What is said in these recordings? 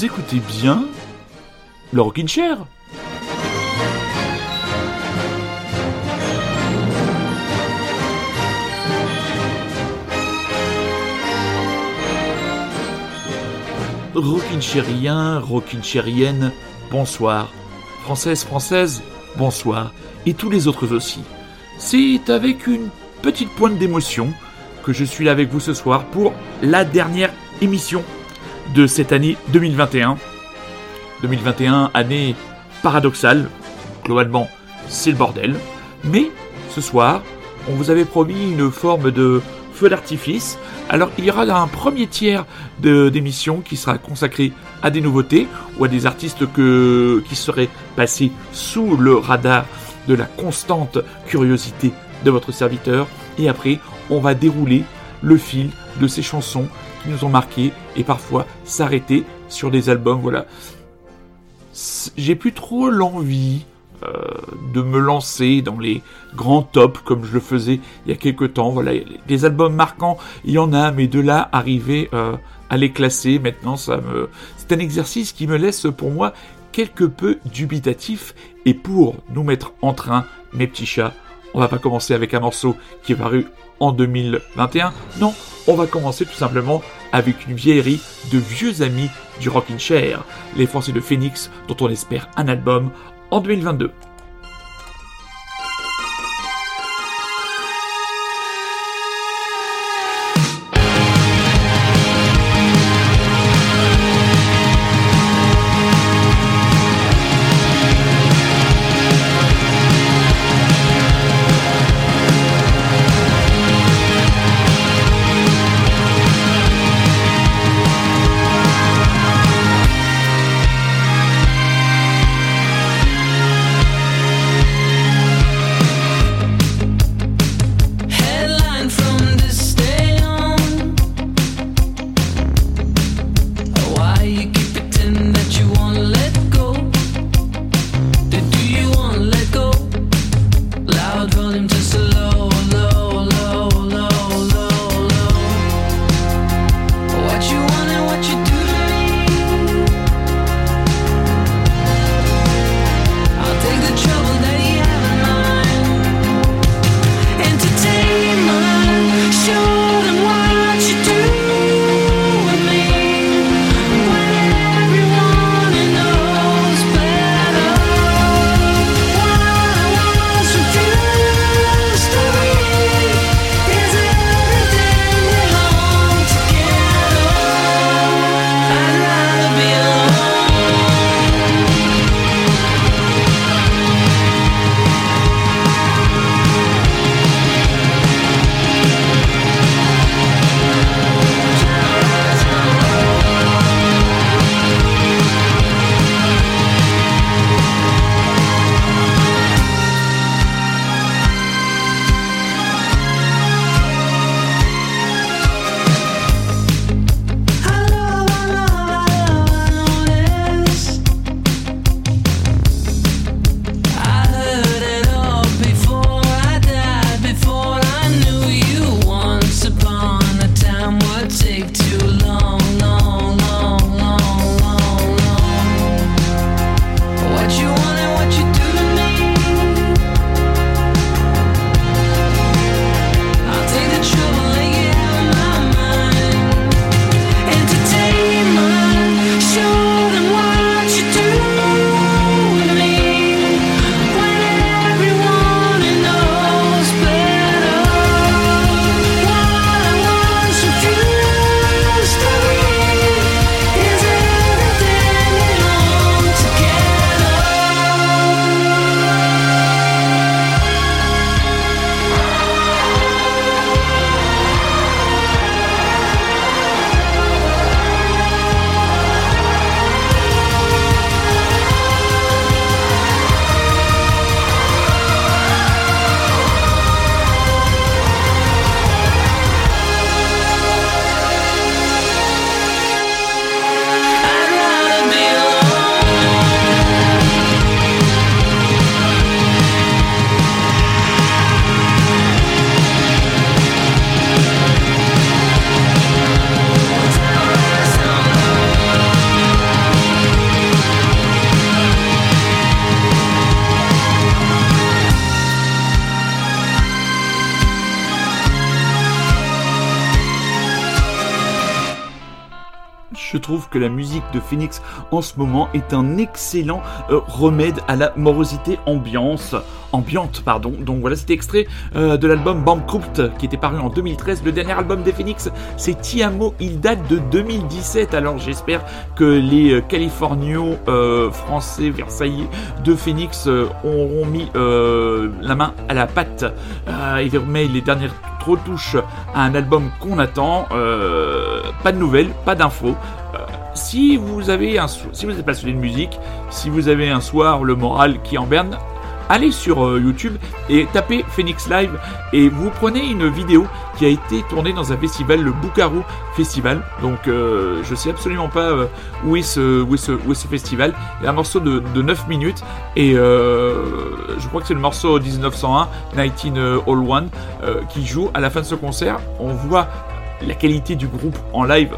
Écoutez bien le Rockin' Chair Rockin' Rockinchérien, bonsoir. Française, française, bonsoir. Et tous les autres aussi. C'est avec une petite pointe d'émotion que je suis là avec vous ce soir pour la dernière émission de cette année 2021. 2021, année paradoxale. Globalement, c'est le bordel. Mais ce soir, on vous avait promis une forme de feu d'artifice. Alors il y aura un premier tiers d'émission qui sera consacré à des nouveautés ou à des artistes que, qui seraient passés sous le radar de la constante curiosité de votre serviteur. Et après, on va dérouler le fil de ces chansons qui nous ont marqués et parfois s'arrêter sur des albums. Voilà. J'ai plus trop l'envie euh, de me lancer dans les grands tops comme je le faisais il y a quelques temps. Voilà, des albums marquants, il y en a, mais de là arriver euh, à les classer, maintenant, ça me, c'est un exercice qui me laisse pour moi quelque peu dubitatif. Et pour nous mettre en train, mes petits chats, on va pas commencer avec un morceau qui est paru en 2021. Non, on va commencer tout simplement avec une vieillerie de vieux amis du Rockin' Chair, les Français de Phoenix, dont on espère un album en 2022. De Phoenix en ce moment est un excellent euh, remède à la morosité ambiance, ambiante. Pardon. Donc voilà, c'était extrait euh, de l'album Bankrupt qui était paru en 2013. Le dernier album des Phoenix, c'est Tiamo. Il date de 2017. Alors j'espère que les euh, Californios français Versailles de Phoenix auront mis la main à la pâte et remettent les dernières retouches à un album qu'on attend. pas de nouvelles, pas d'infos si vous avez un si vous êtes passionné de musique, si vous avez un soir le moral qui en berne, allez sur euh, YouTube et tapez Phoenix Live et vous prenez une vidéo qui a été tournée dans un festival, le Bukaru Festival. Donc euh, je sais absolument pas euh, où, est ce, où, est ce, où est ce festival. Il y a un morceau de, de 9 minutes et je crois que c'est le morceau 1901, 1901, qui joue à la fin de ce concert. On voit la qualité du groupe en live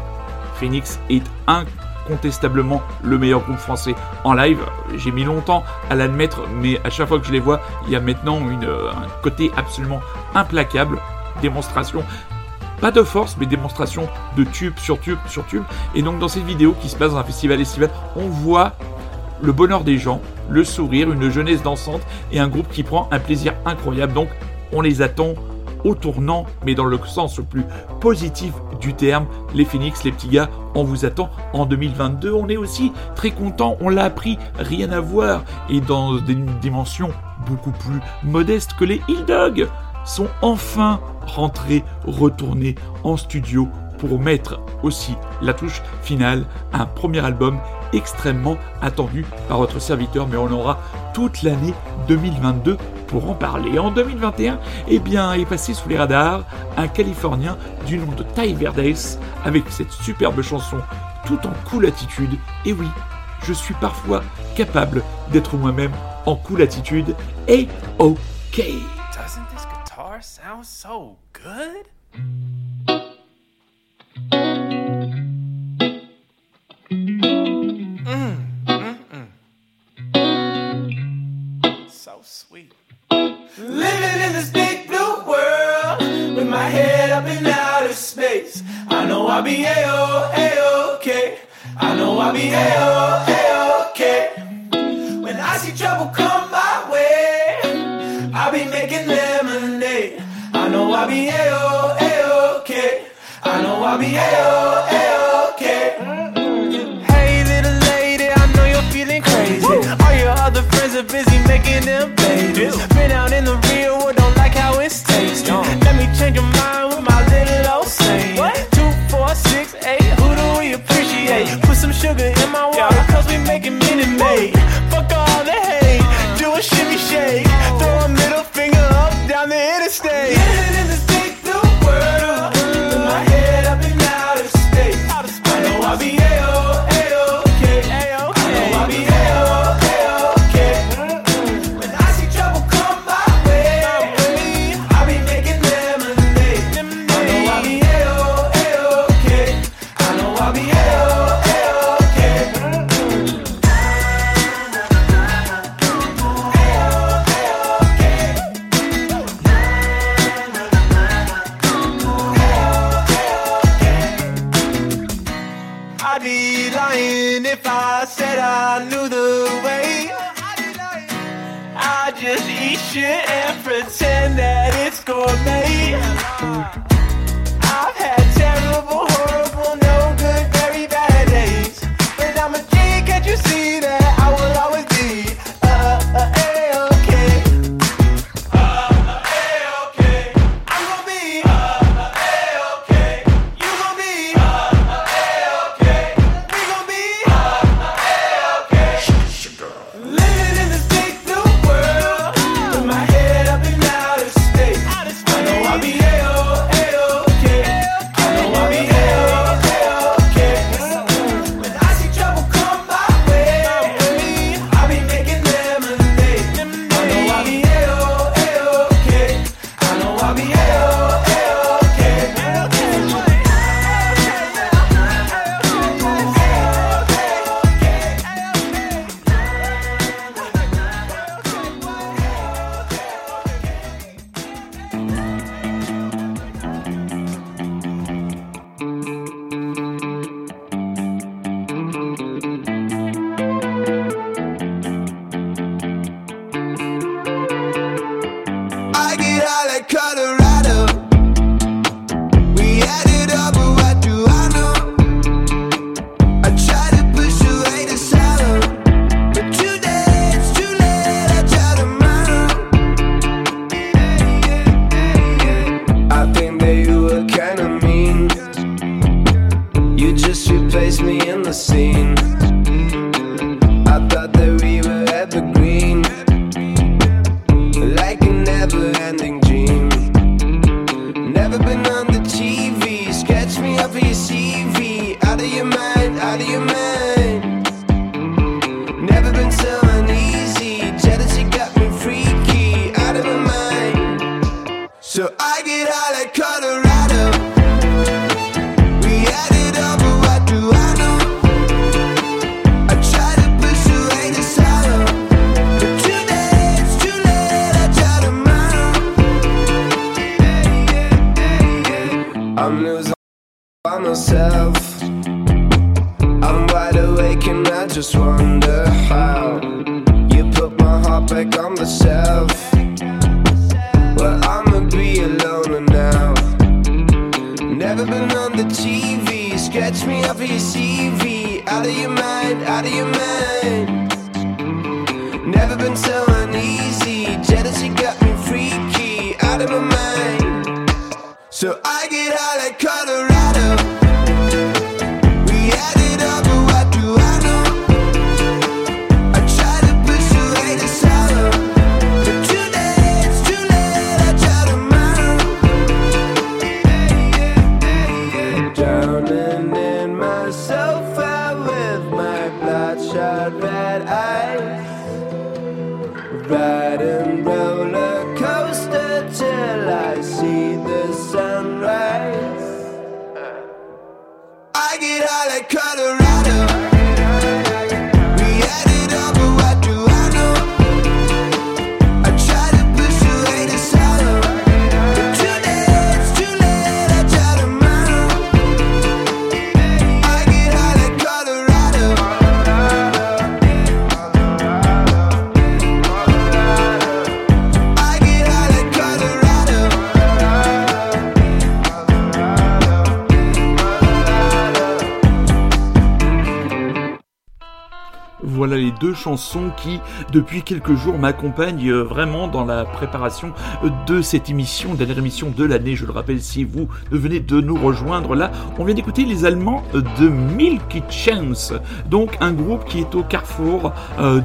Phoenix est incontestablement le meilleur groupe français en live. J'ai mis longtemps à l'admettre, mais à chaque fois que je les vois, il y a maintenant une, un côté absolument implacable. Démonstration pas de force, mais démonstration de tube sur tube sur tube. Et donc dans cette vidéo qui se passe dans un festival estival, on voit le bonheur des gens, le sourire, une jeunesse dansante et un groupe qui prend un plaisir incroyable. Donc on les attend au tournant, mais dans le sens le plus positif du terme. Les Phoenix, les petits gars, on vous attend en 2022. On est aussi très content, on l'a appris, rien à voir, et dans des dimensions beaucoup plus modestes que les Hill Dog sont enfin rentrés, retournés en studio pour mettre aussi la touche finale à un premier album extrêmement attendu par votre serviteur, mais on aura toute l'année 2022 pour en parler. En 2021, eh bien, est passé sous les radars un Californien du nom de Ty Verdes avec cette superbe chanson tout en cool attitude. Et oui, je suis parfois capable d'être moi-même en cool attitude. Et ok. Doesn't this guitar sound so good? I be A-O, A-OK. I know I'll be A-O, A-OK. When I see trouble come my way, I'll be making lemonade. I know I'll be A-O, A-OK. I know I'll be A-O, A-OK. Hey, little lady, I know you're feeling crazy. Woo! All your other friends are busy making them babies. Been out in the Chansons qui, depuis quelques jours, m'accompagnent euh, vraiment dans la préparation euh, de cette émission, dernière émission de l'année. Je le rappelle, si vous venez de nous rejoindre là, on vient d'écouter les Allemands euh, de Milky Chance, donc un groupe qui est au carrefour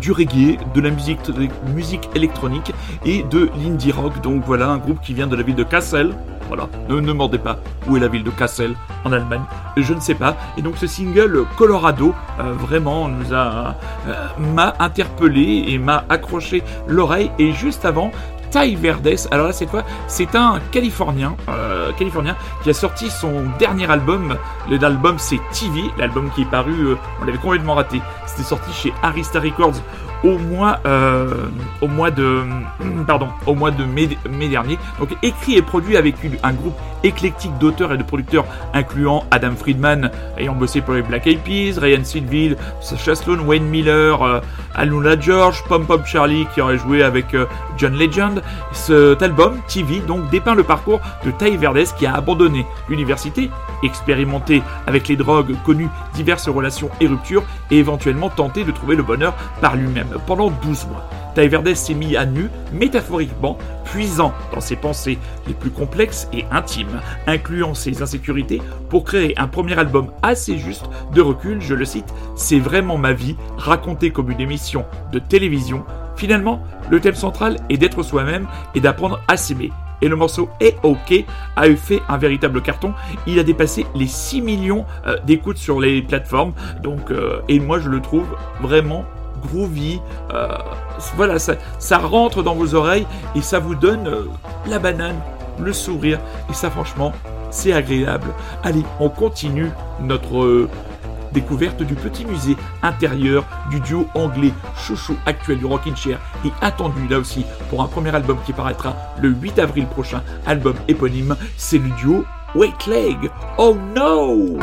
du reggae, de la musique, de la musique électronique et de l'indie rock. Donc voilà, un groupe qui vient de la ville de Kassel. Voilà, ne ne mordez pas. Où est la ville de Kassel en Allemagne Je ne sais pas. Et donc ce single Colorado euh, vraiment nous a euh, m'a interpellé et m'a accroché l'oreille. Et juste avant. Ty Verdes, alors là cette fois c'est un Californien, euh, Californien qui a sorti son dernier album. L'album c'est TV, l'album qui est paru, euh, on l'avait complètement raté. C'était sorti chez Arista Records au mois, euh, au mois de, pardon, au mois de mai, dernier. Donc écrit et produit avec un groupe éclectique d'auteurs et de producteurs incluant Adam Friedman ayant bossé pour les Black Eyed Peas, Ryan Sylville, Sacha Sloan, Wayne Miller, euh, Aluna George, Pom Pom Charlie qui aurait joué avec euh, John Legend. Cet album, TV, donc dépeint le parcours de Ty Verdes qui a abandonné l'université, expérimenté avec les drogues, connu diverses relations et ruptures et éventuellement tenté de trouver le bonheur par lui-même pendant 12 mois. Ty Verdes s'est mis à nu, métaphoriquement, puisant dans ses pensées les plus complexes et intimes, incluant ses insécurités, pour créer un premier album assez juste de recul, je le cite, C'est vraiment ma vie, racontée comme une émission de télévision. Finalement, le thème central est d'être soi-même et d'apprendre à s'aimer. Et le morceau est OK a fait un véritable carton. Il a dépassé les 6 millions euh, d'écoutes sur les plateformes. Donc, euh, et moi je le trouve vraiment groovy. Euh, voilà, ça, ça rentre dans vos oreilles et ça vous donne la banane, le sourire. Et ça, franchement, c'est agréable. Allez, on continue notre découverte du petit musée intérieur du duo anglais chouchou actuel du Rockin' Chair et attendu là aussi pour un premier album qui paraîtra le 8 avril prochain, album éponyme, c'est le duo Wait Leg. Oh no!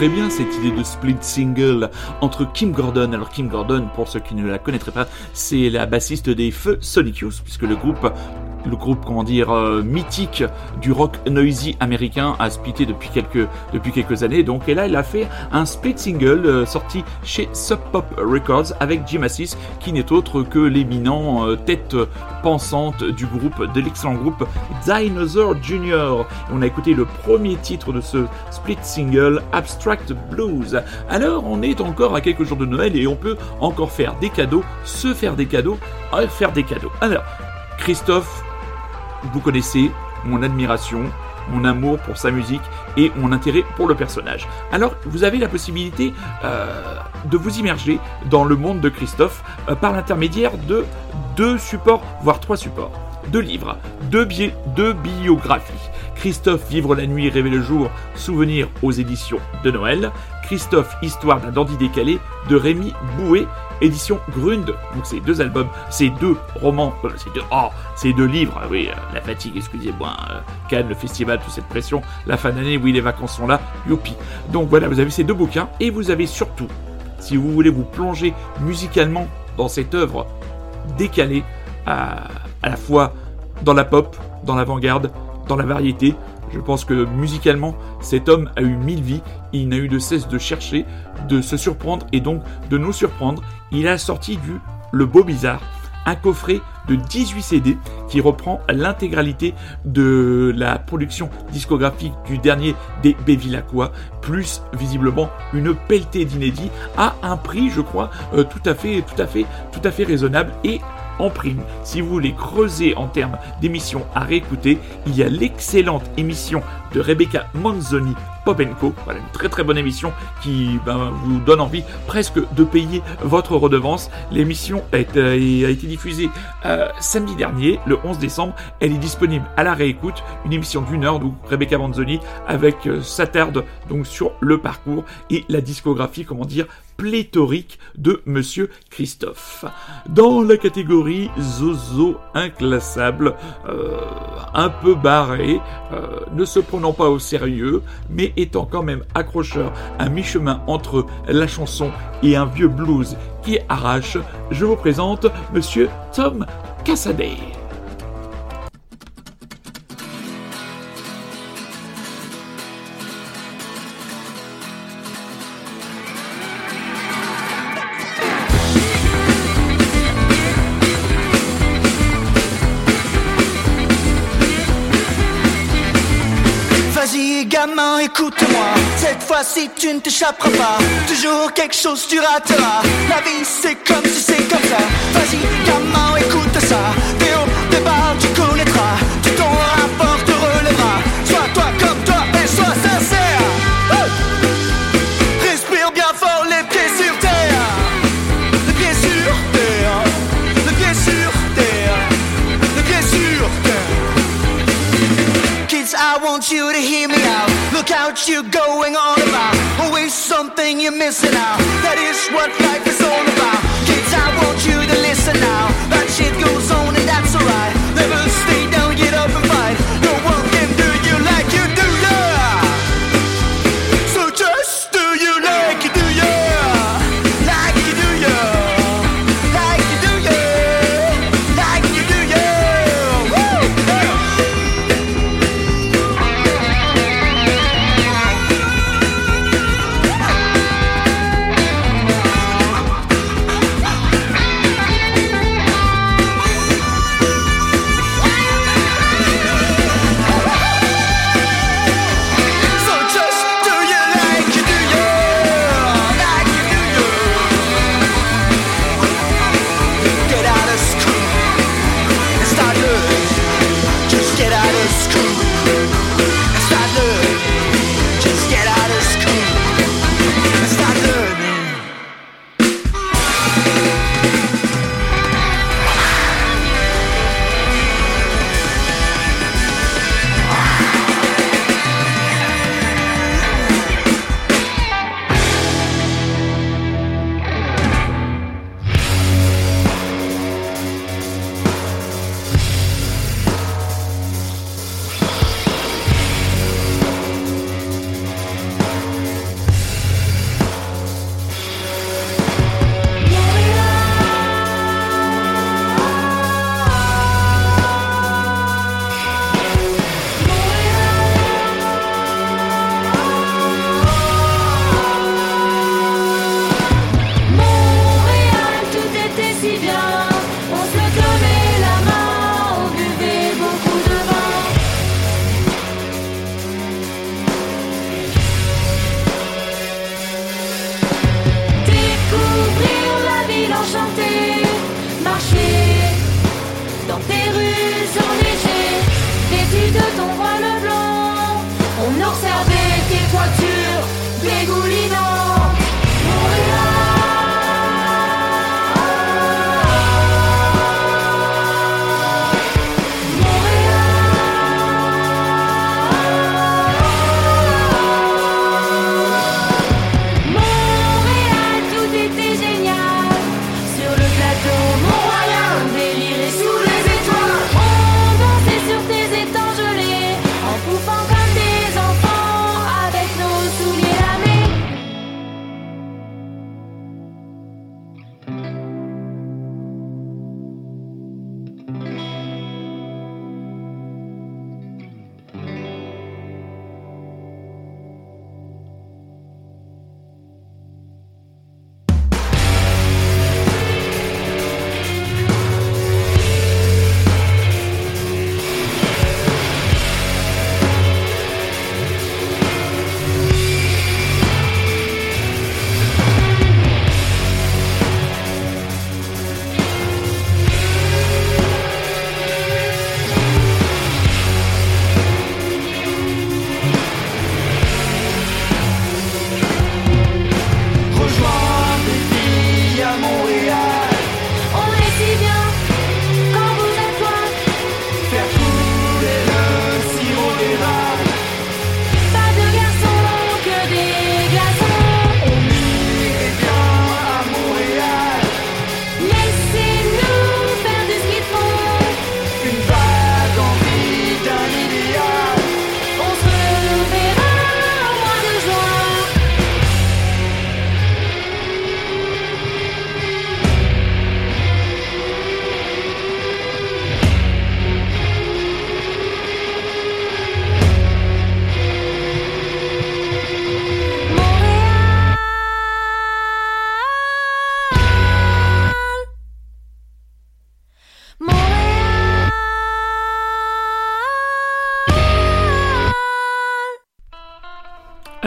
Très bien cette idée de split single entre Kim Gordon. Alors Kim Gordon, pour ceux qui ne la connaîtraient pas, c'est la bassiste des Feux Sonic puisque le groupe le groupe, comment dire, euh, mythique du rock noisy américain a splitté depuis quelques, depuis quelques années. Donc, et là, il a fait un split single euh, sorti chez Sub Pop Records avec Jim Assis, qui n'est autre que l'éminent euh, tête pensante du groupe, de l'excellent groupe Dinosaur Jr. On a écouté le premier titre de ce split single, Abstract Blues. Alors, on est encore à quelques jours de Noël et on peut encore faire des cadeaux, se faire des cadeaux, faire des cadeaux. Alors, Christophe, vous connaissez mon admiration, mon amour pour sa musique et mon intérêt pour le personnage. Alors, vous avez la possibilité euh, de vous immerger dans le monde de Christophe euh, par l'intermédiaire de deux supports, voire trois supports. Deux livres, deux, bi- deux biographies. Christophe Vivre la nuit, rêver le jour, souvenir aux éditions de Noël. Christophe Histoire d'un dandy décalé de Rémi Bouet, édition Grund. Donc c'est deux albums, c'est deux romans, c'est deux, oh, c'est deux livres. Ah oui, euh, la fatigue, excusez-moi. euh, Cannes, le festival, toute cette pression, la fin d'année, oui, les vacances sont là, youpi. Donc voilà, vous avez ces deux bouquins et vous avez surtout, si vous voulez vous plonger musicalement dans cette œuvre décalée, à, à la fois dans la pop, dans l'avant-garde, dans la variété. Je pense que musicalement, cet homme a eu mille vies. Il n'a eu de cesse de chercher, de se surprendre et donc de nous surprendre. Il a sorti du Le Beau Bizarre, un coffret de 18 CD qui reprend l'intégralité de la production discographique du dernier des Bévilacqua, plus visiblement une pelletée d'inédits à un prix, je crois, euh, tout à fait, tout à fait, tout à fait raisonnable et en prime, si vous voulez creuser en termes d'émissions à réécouter, il y a l'excellente émission de Rebecca Manzoni Popenko. Voilà une très très bonne émission qui ben, vous donne envie presque de payer votre redevance. L'émission est, euh, a été diffusée euh, samedi dernier, le 11 décembre. Elle est disponible à la réécoute. Une émission d'une heure d'où Rebecca Manzoni avec euh, s'attarde donc sur le parcours et la discographie, comment dire, pléthorique de Monsieur Christophe. Dans la catégorie Zozo inclassable, euh, un peu barré, euh, ne se prenant pas au sérieux, mais étant quand même accrocheur à mi-chemin entre la chanson et un vieux blues qui arrache, je vous présente Monsieur Tom Cassaday. Fois-ci tu ne t'échapperas pas. Toujours quelque chose tu rateras. La vie c'est comme si c'est comme ça. Vas-y gamin écoute ça Look out, you going on about. Always something you're missing out. That is what life is all about. Kids, I want you to listen now. That shit goes on and that's alright. Never stay down, get up and fight.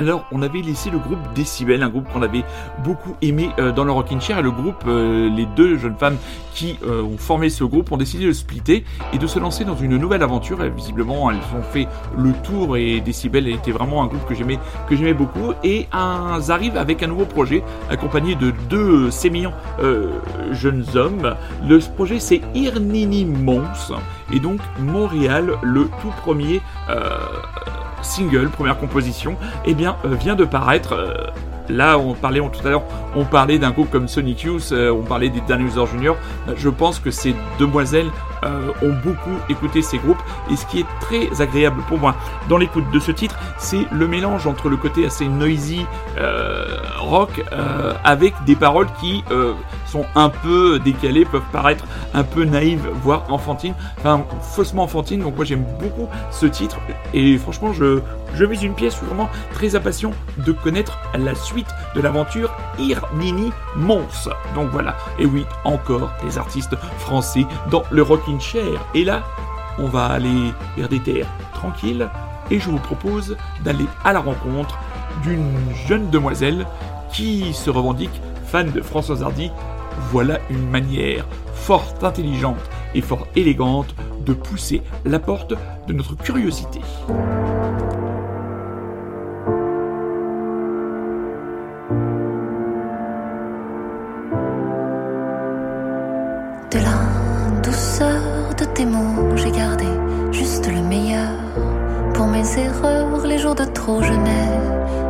Alors, on avait laissé le groupe Decibel, un groupe qu'on avait beaucoup aimé euh, dans le Rockin' Chair, et le groupe, euh, les deux jeunes femmes qui euh, ont formé ce groupe ont décidé de splitter et de se lancer dans une nouvelle aventure. Visiblement, elles ont fait le tour et Decibel était vraiment un groupe que j'aimais beaucoup. Et elles arrivent avec un nouveau projet accompagné de deux sémillants jeunes hommes. Le projet c'est Irnini Mons et donc Montréal, le tout premier single, première composition, eh bien euh, vient de paraître. euh, Là, on parlait tout à l'heure, on parlait d'un groupe comme Sonic Youth, euh, on parlait des Dinosaur Junior. Je pense que ces demoiselles ont beaucoup écouté ces groupes. Et ce qui est très agréable pour moi dans l'écoute de ce titre, c'est le mélange entre le côté assez noisy rock avec des paroles qui sont un peu décalées, peuvent paraître un peu naïves, voire enfantines, enfin faussement enfantines. Donc moi j'aime beaucoup ce titre et franchement je je mise une pièce, vraiment très impatient de connaître la suite de l'aventure Irnini Mons. Donc voilà, et oui, encore des artistes français dans le Rockin' Chair. Et là, on va aller vers des terres tranquilles et je vous propose d'aller à la rencontre d'une jeune demoiselle qui se revendique fan de Françoise Hardy. Voilà une manière fort intelligente et fort élégante de pousser la porte de notre curiosité. De la douceur de tes mots, j'ai gardé juste le meilleur. Mes erreurs, les jours de trop, je n'ai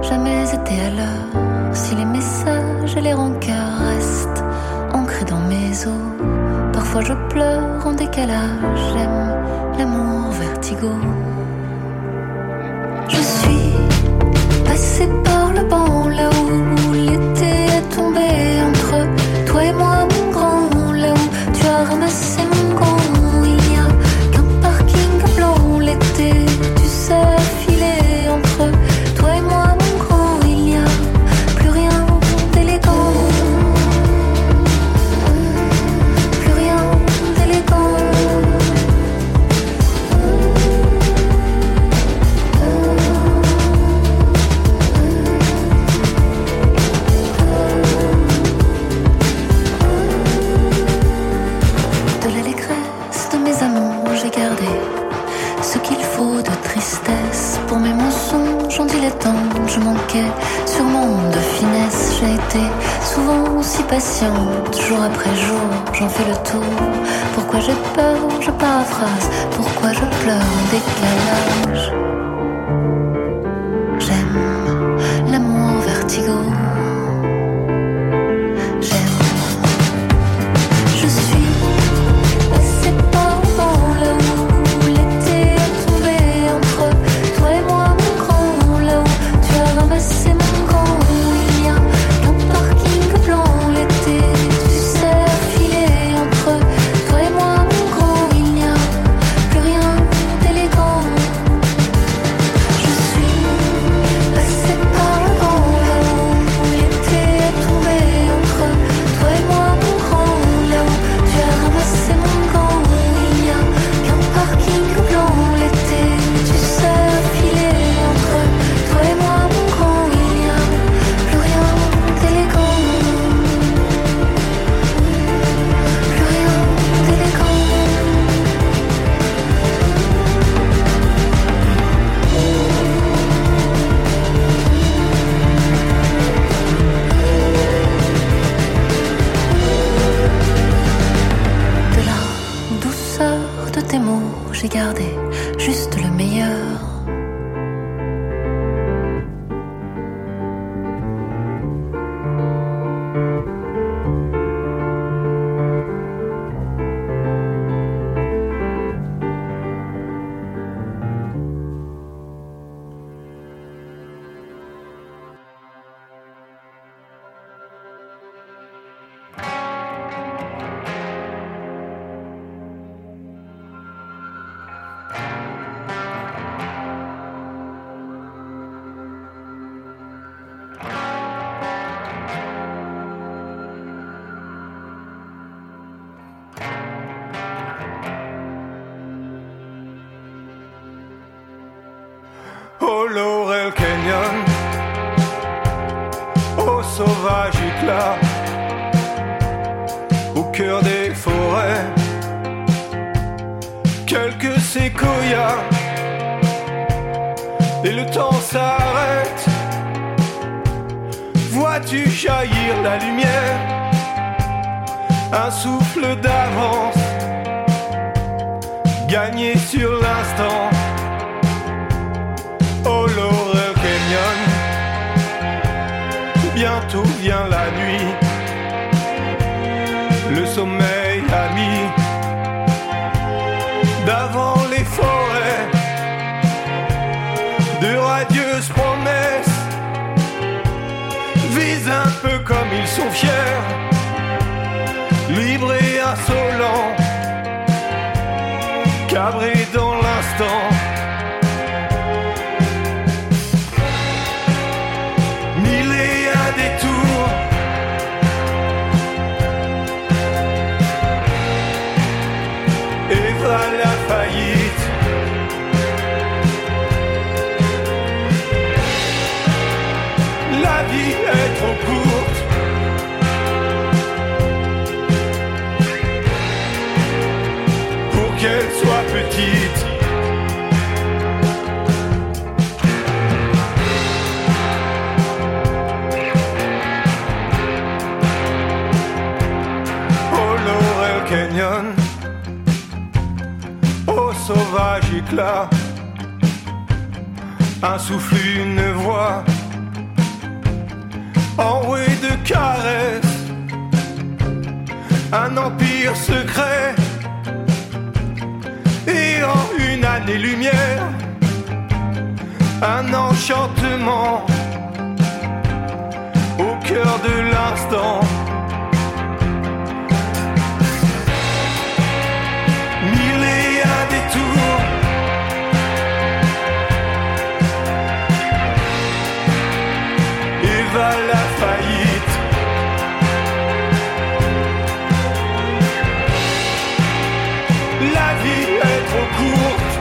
jamais été à l'heure. Si les messages et les rancœurs restent ancrés dans mes os, parfois je pleure en décalage. J'aime l'amour vertigo. Je suis passé par le banc là où l'été est tombé sauvage éclat, un souffle, une voix, enroué de caresses, un empire secret, et en une année-lumière, un enchantement au cœur de l'instant. La vie est trop courte.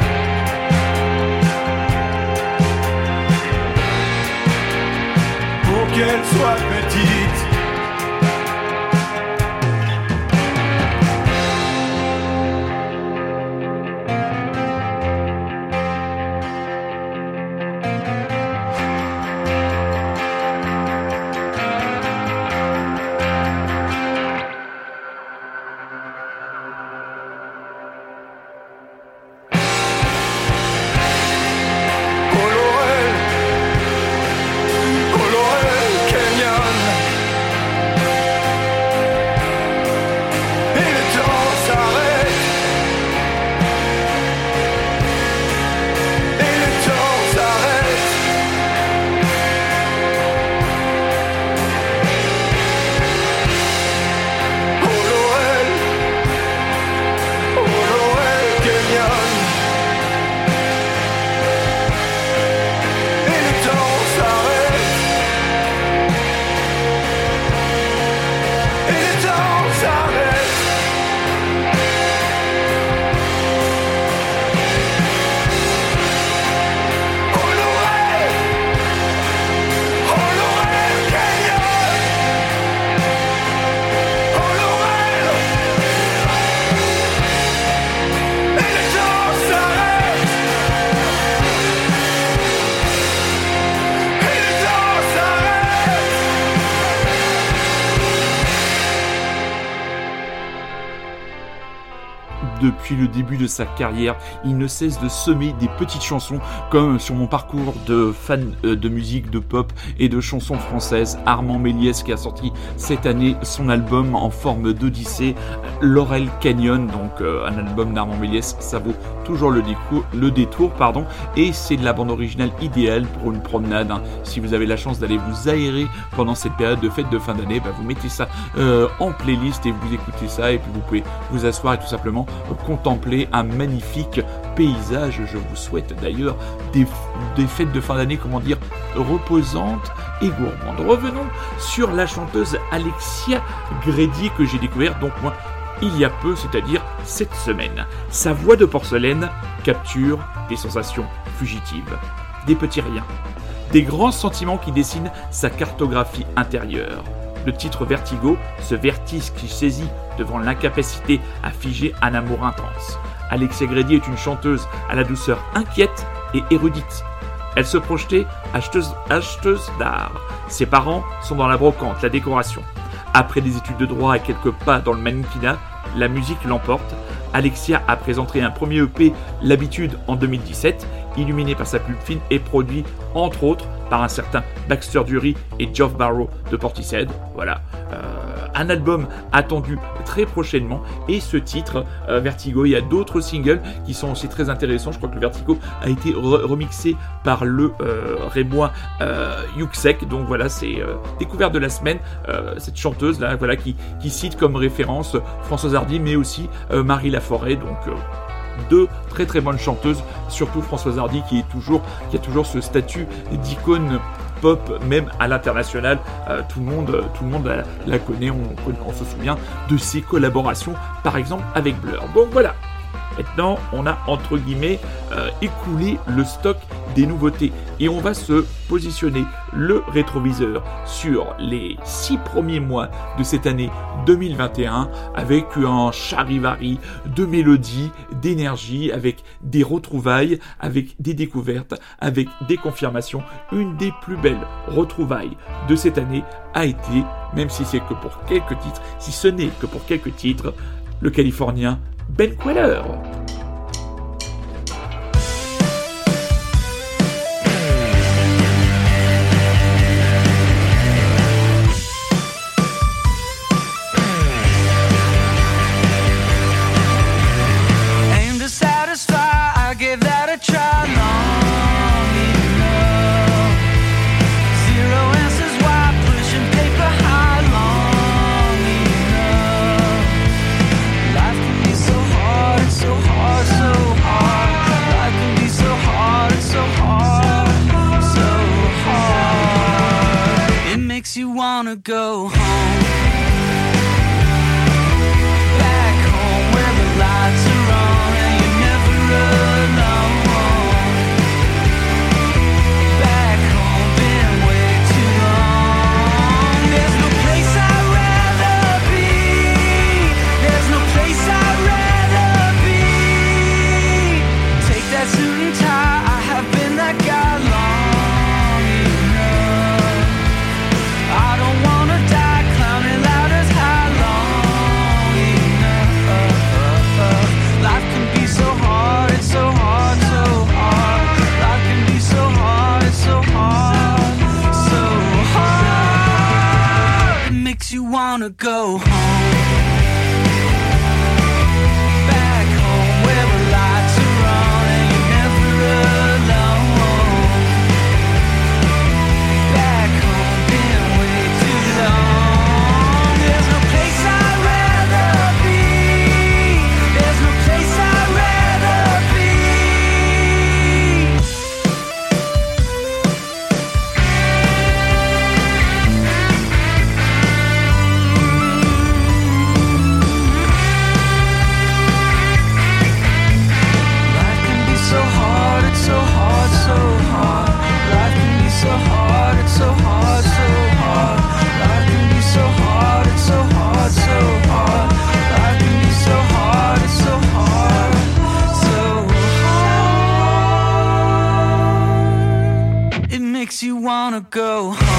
Pour qu'elle soit Le début de sa carrière, il ne cesse de semer des petites chansons, comme sur mon parcours de fan euh, de musique, de pop et de chansons françaises. Armand Méliès qui a sorti cette année son album en forme d'Odyssée, Laurel Canyon, donc euh, un album d'Armand Méliès, ça vaut toujours le, détour, pardon, et c'est de la bande originale idéale pour une promenade. hein. Si vous avez la chance d'aller vous aérer pendant cette période de fête de fin d'année, bah, vous mettez ça euh, en playlist et vous écoutez ça et puis vous pouvez vous asseoir et tout simplement contempler un magnifique paysage. Je vous souhaite d'ailleurs des, fêtes de fin d'année, comment dire, reposantes et gourmandes. Revenons sur la chanteuse Alexia Grady que j'ai découvert donc moi il y a peu, c'est-à-dire cette semaine. Sa voix de porcelaine capture des sensations fugitives, des petits riens, des grands sentiments qui dessinent sa cartographie intérieure. Le titre Vertigo, ce vertige qui saisit devant l'incapacité à figer un amour intense. Alexia Grédy est une chanteuse à la douceur inquiète et érudite. Elle se projetait acheteuse, acheteuse d'art. Ses parents sont dans la brocante, la décoration. Après des études de droit et quelques pas dans le mannequinat, la musique l'emporte. Alexia a présenté un premier EP, L'habitude, en 2017, illuminé par sa pub fine et produit, entre autres, par un certain Baxter Dury et Geoff Barrow de Portishead. Voilà. Euh, un album attendu très prochainement et ce titre euh, Vertigo. Il y a d'autres singles qui sont aussi très intéressants. Je crois que le Vertigo a été re- remixé par le euh, Rémois euh. Donc voilà, c'est euh, découverte de la semaine. Cette chanteuse là, voilà, qui, qui cite comme référence Françoise Hardy, mais aussi Marie Laforêt. Donc deux très très bonnes chanteuses, surtout Françoise Hardy qui est toujours qui a toujours ce statut d'icône même à l'international. Euh, tout le monde euh, tout le monde la, connaît, on, on se souvient de ses collaborations par exemple avec Blur. Donc voilà. Maintenant, on a entre guillemets euh, écoulé le stock des nouveautés et on va se positionner le rétroviseur sur les six premiers mois de cette année 2021 avec un charivari de mélodies, d'énergie, avec des retrouvailles, avec des découvertes, avec des confirmations. Une des plus belles retrouvailles de cette année a été, même si c'est que pour quelques titres, si ce n'est que pour quelques titres, le Californien Ben Queller. You wanna go home. Wanna go wanna go home.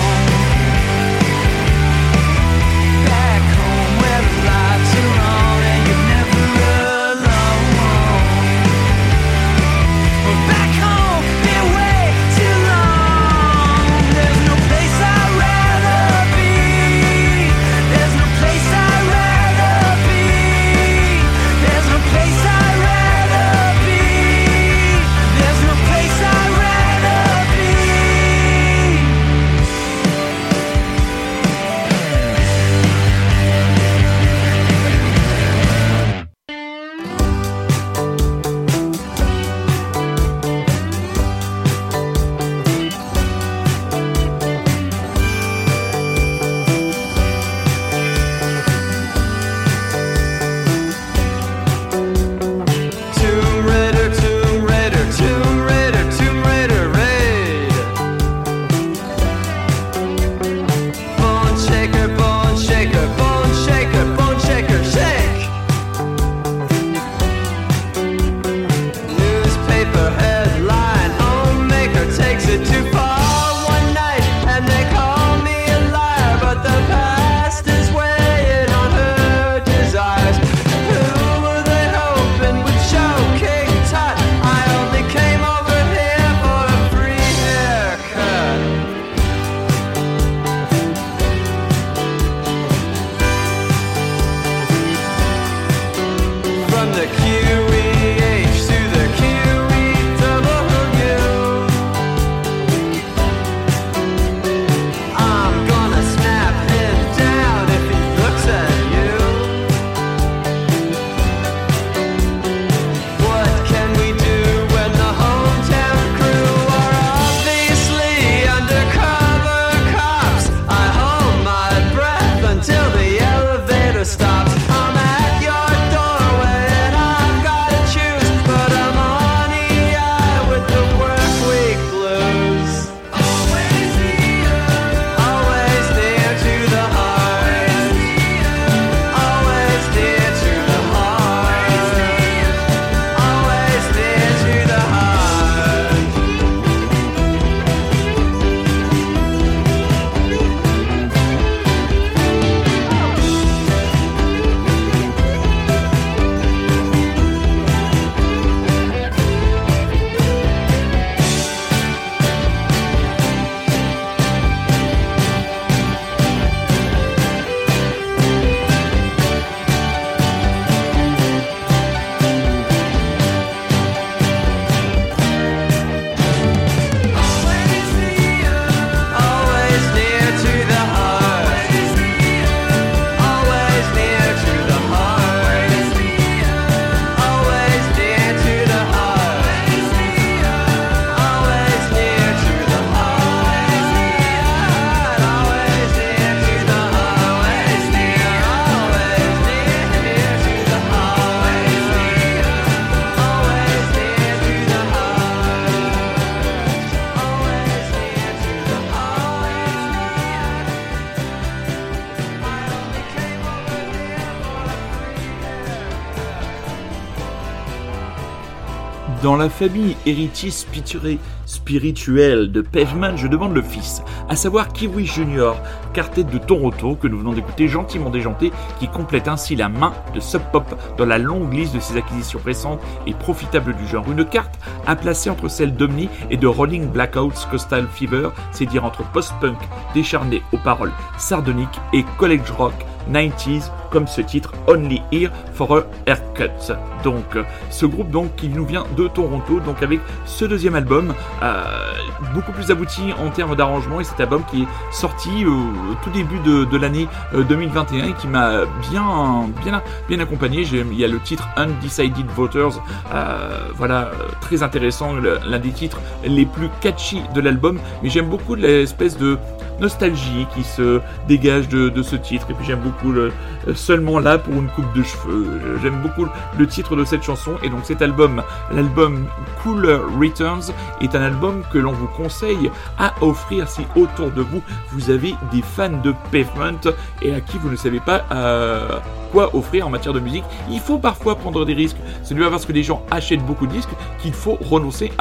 Dans la famille héritier spiritué- spirituel de Pavement, je demande le fils, à savoir Kiwi Junior, quartet de Toronto que nous venons d'écouter gentiment déjanté, qui complète ainsi la main de Sub Pop dans la longue liste de ses acquisitions récentes et profitables du genre. Une carte à placer entre celle d'Omni et de Rolling Blackouts Coastal Fever, c'est dire entre post-punk décharné aux paroles sardoniques et college rock 90s comme ce titre Only Here for a Haircut. Donc euh, ce groupe donc qui nous vient de Toronto donc avec ce deuxième album euh, beaucoup plus abouti en termes d'arrangement et cet album qui est sorti euh, au tout début de, l'année euh, 2021 et qui m'a bien bien bien accompagné. Il y a le titre Undecided Voters voilà très intéressant l'un des titres les plus catchy de l'album mais j'aime beaucoup l'espèce de nostalgie qui se dégage de, ce titre. Et puis j'aime beaucoup le euh, seulement là pour une coupe de cheveux. J'aime beaucoup le titre de cette chanson et donc cet album. L'album Cooler Returns est un album que l'on vous conseille à offrir si autour de vous vous avez des fans de Pavement et à qui vous ne savez pas euh, quoi offrir en matière de musique. Il faut parfois prendre des risques. Ce n'est pas parce que les gens achètent beaucoup de disques qu'il faut renoncer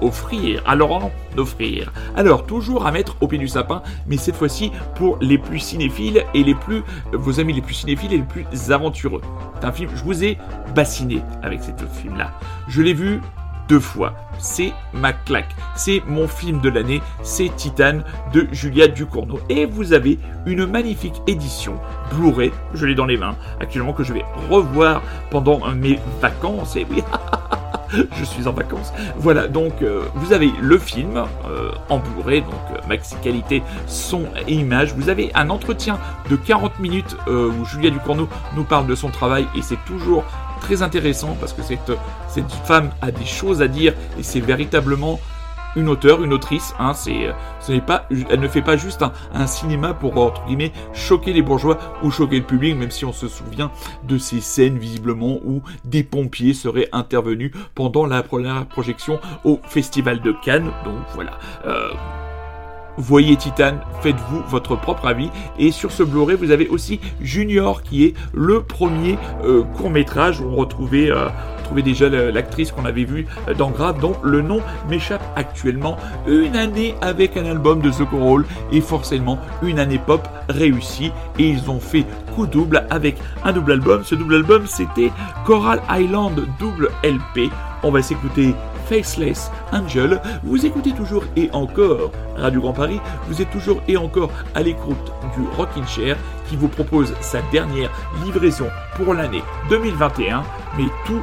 offrir à leur en offrir. Alors toujours à mettre au pied du sapin mais cette fois-ci pour les plus cinéphiles et les plus vos amis les plus cinéphiles et les plus aventureux. C'est un film, je vous ai bassiné avec ce film-là. Je l'ai vu deux fois. C'est ma claque. C'est mon film de l'année. C'est Titan de Julia Ducournau. Et vous avez une magnifique édition Blu-ray. Je l'ai dans les mains actuellement que je vais revoir pendant mes vacances. Et oui, je suis en vacances. Voilà, donc euh, vous avez le film euh, en donc euh, maxi qualité son et image. Vous avez un entretien de 40 minutes euh, où Julia Ducournau nous parle de son travail et c'est toujours très intéressant parce que cette, cette femme a des choses à dire et c'est véritablement une auteure, une autrice. Hein, c'est, euh, ce n'est pas, elle ne fait pas juste un, cinéma pour entre guillemets choquer les bourgeois ou choquer le public, même si on se souvient de ces scènes visiblement où des pompiers seraient intervenus pendant la première projection au Festival de Cannes. Donc voilà. Euh, Voyez Titan, faites-vous votre propre avis. Et sur ce Blu-ray, vous avez aussi Junior, qui est le premier euh, court métrage où on retrouvait, euh, on trouvait déjà l'actrice qu'on avait vue euh, dans Grave, dont le nom m'échappe actuellement. Une année avec un album de The et forcément une année pop réussie. Et ils ont fait coup double avec un double album. Ce double album, c'était Coral Island double LP. On va s'écouter Faceless Angel. Vous écoutez toujours et encore Radio Grand Paris. Vous êtes toujours et encore à l'écoute du Rockin' Chair qui vous propose sa dernière livraison pour l'année 2021, mais tout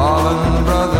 Fallen brother,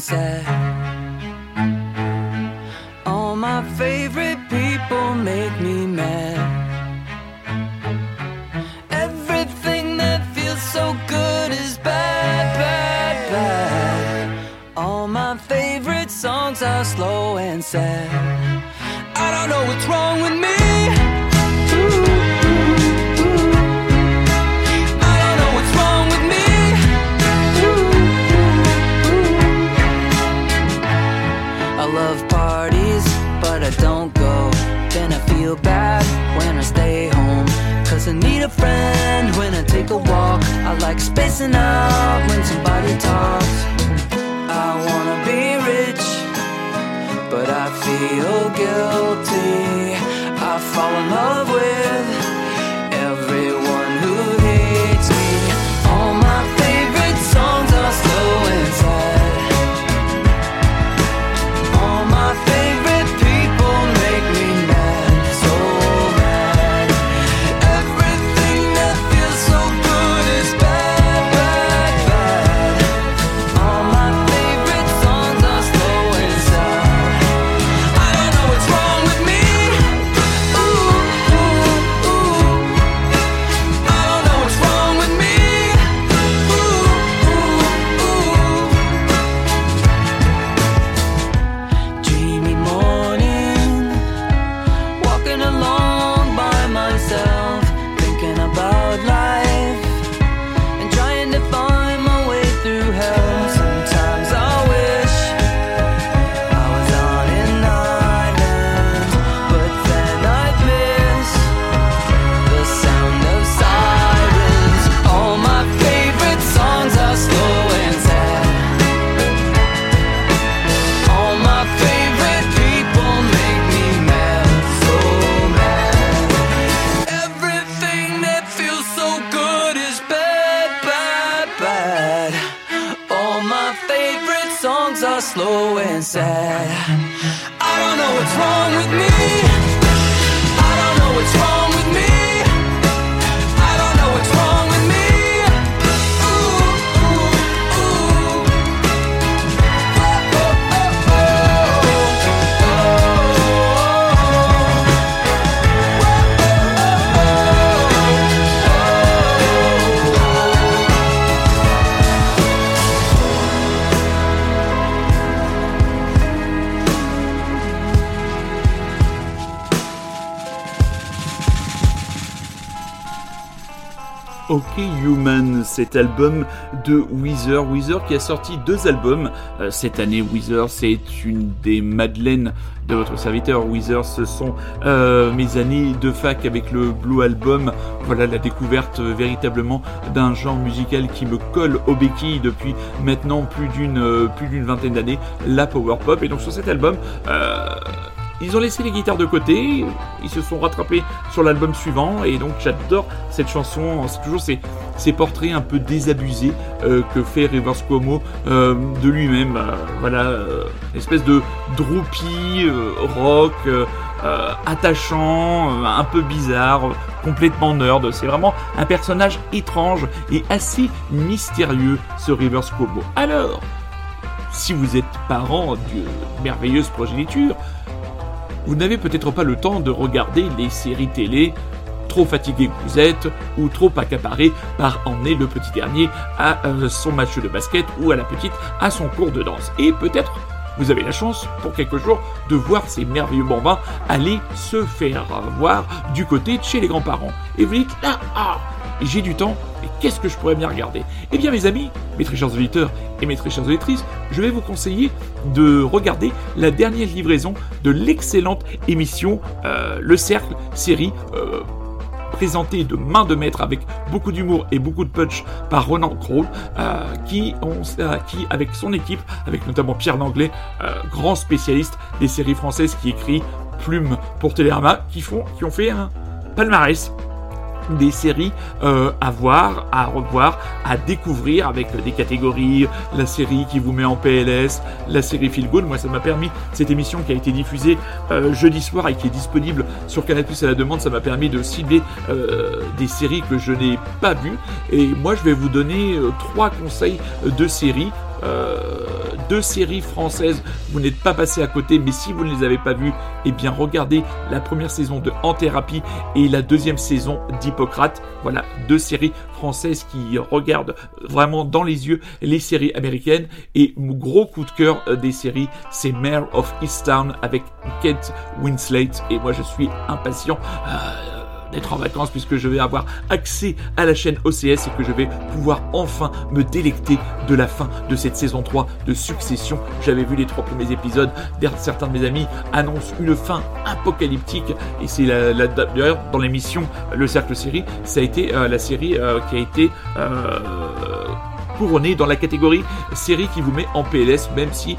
sunset cet album de Weezer. Weezer qui a sorti deux albums euh, cette année. Weezer, c'est une des madeleines de votre serviteur. Weezer, ce sont euh, mes années de fac avec le Blue Album. Voilà la découverte euh, véritablement d'un genre musical qui me colle aux béquilles depuis maintenant plus d'une plus d'une vingtaine d'années, la power pop. Et donc sur cet album, ils ont laissé les guitares de côté, ils se sont rattrapés sur l'album suivant, et donc j'adore cette chanson. C'est toujours ces, ces portraits un peu désabusés euh, que fait Rivers Cuomo euh, de lui-même. Euh, voilà, espèce de droopy rock attachant, un peu bizarre, complètement nerd. C'est vraiment un personnage étrange et assez mystérieux, ce Rivers Cuomo. Alors, si vous êtes parent de merveilleuse progéniture, vous n'avez peut-être pas le temps de regarder les séries télé, trop fatigué que vous êtes, ou trop accaparé par emmener le petit dernier à euh, son match de basket ou à la petite à son cours de danse. Et peut-être vous avez la chance pour quelques jours de voir ces merveilleux bambins aller se faire voir du côté chez les grands-parents. Et vous dites, ah, ah, j'ai du temps, et qu'est-ce que je pourrais bien regarder? Eh bien mes amis, mes très chers auditeurs et mes très chères auditrices, je vais vous conseiller de regarder la dernière livraison de l'excellente émission euh, Le Cercle, série euh, présentée de main de maître avec beaucoup d'humour et beaucoup de punch par Ronan Kroll, euh, euh, qui, avec son équipe, avec notamment Pierre Langlais, euh, grand spécialiste des séries françaises qui écrit Plume pour Télérama, qui, font, qui ont fait un palmarès des séries euh, à voir, à revoir, à découvrir avec des catégories, la série qui vous met en PLS, la série Feel Good. Moi, ça m'a permis, cette émission qui a été diffusée euh, jeudi soir et qui est disponible sur Canal Plus à la demande, ça m'a permis de cibler euh, des séries que je n'ai pas vues. Et moi, je vais vous donner trois conseils de séries. Euh, deux séries françaises, vous n'êtes pas passé à côté, mais si vous ne les avez pas vues, eh bien regardez la première saison de En Thérapie et la deuxième saison d'Hippocrate. Voilà, deux séries françaises qui regardent vraiment dans les yeux les séries américaines. Et mon gros coup de cœur euh, des séries, c'est Mayor of Easttown avec Kate Winslet. Et moi, je suis impatient. euh, d'être en vacances puisque je vais avoir accès à la chaîne OCS et que je vais pouvoir enfin me délecter de la fin de cette saison 3 de Succession. J'avais vu les trois premiers épisodes, certains de mes amis annoncent une fin apocalyptique. Et c'est la, la- d'ailleurs dans l'émission Le Cercle Série, ça a été euh, la série euh, qui a été euh, couronnée dans la catégorie série qui vous met en PLS même si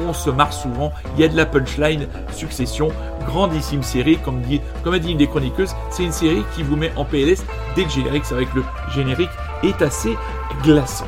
on se marre souvent, il y a de la punchline, succession, grandissime série, comme, dit, comme a dit une des chroniqueuses, c'est une série qui vous met en PLS dès le générique, c'est vrai que le générique est assez glaçant.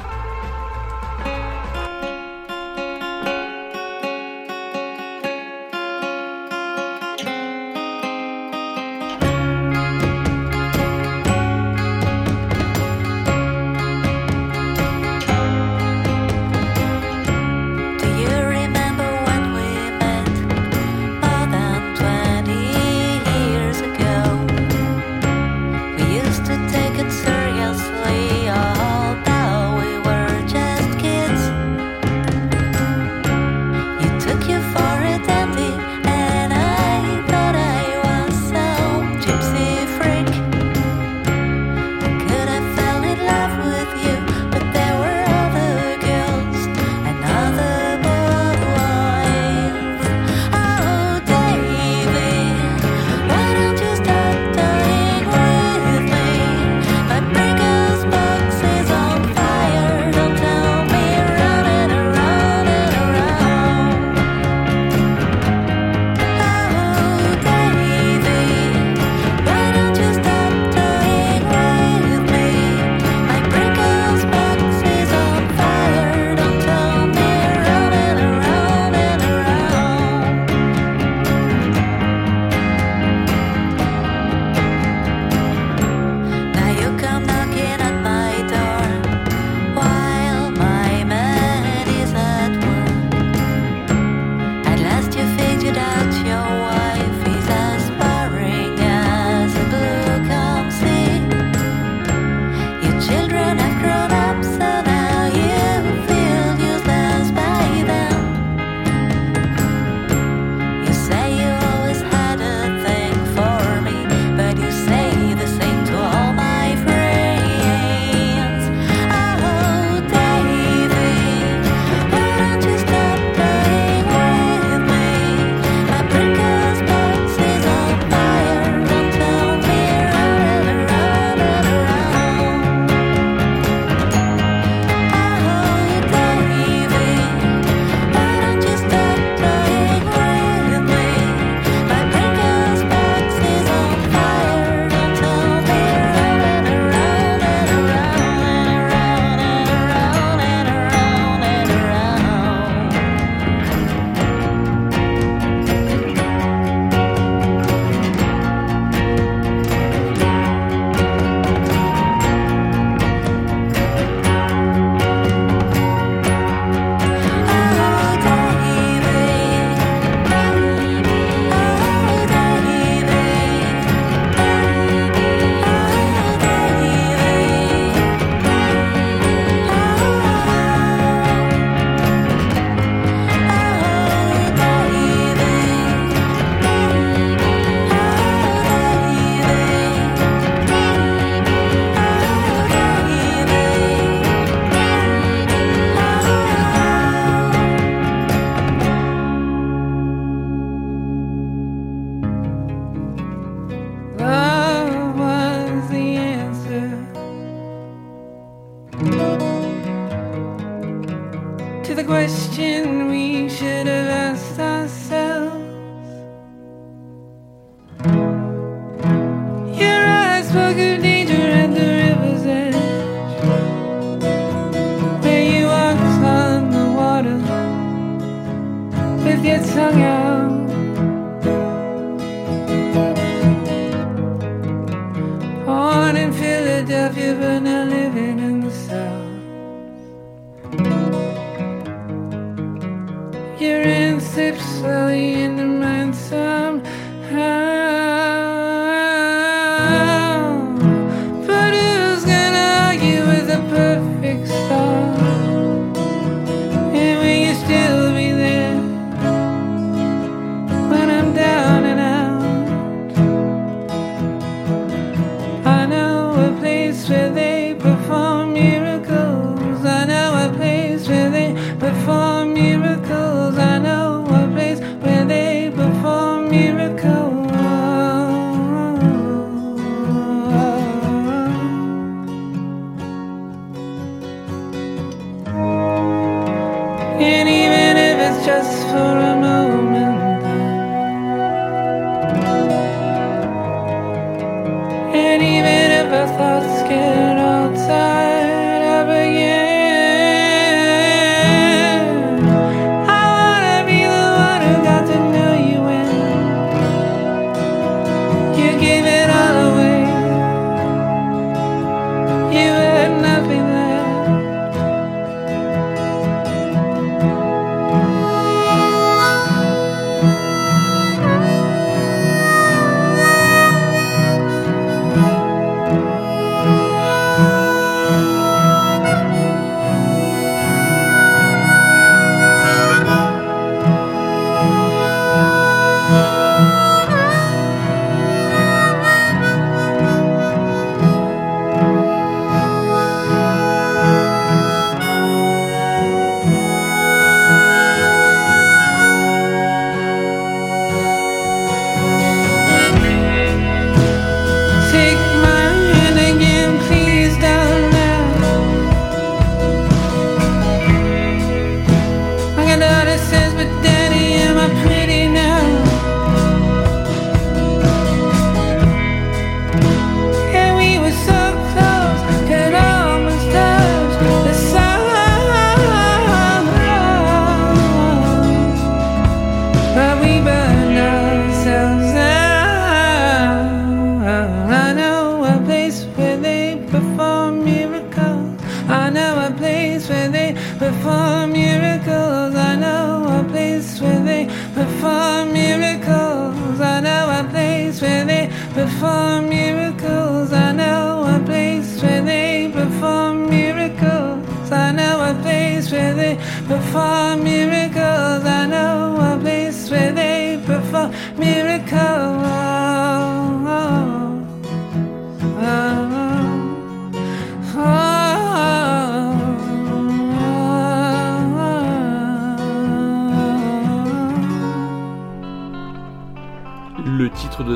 A place where they perform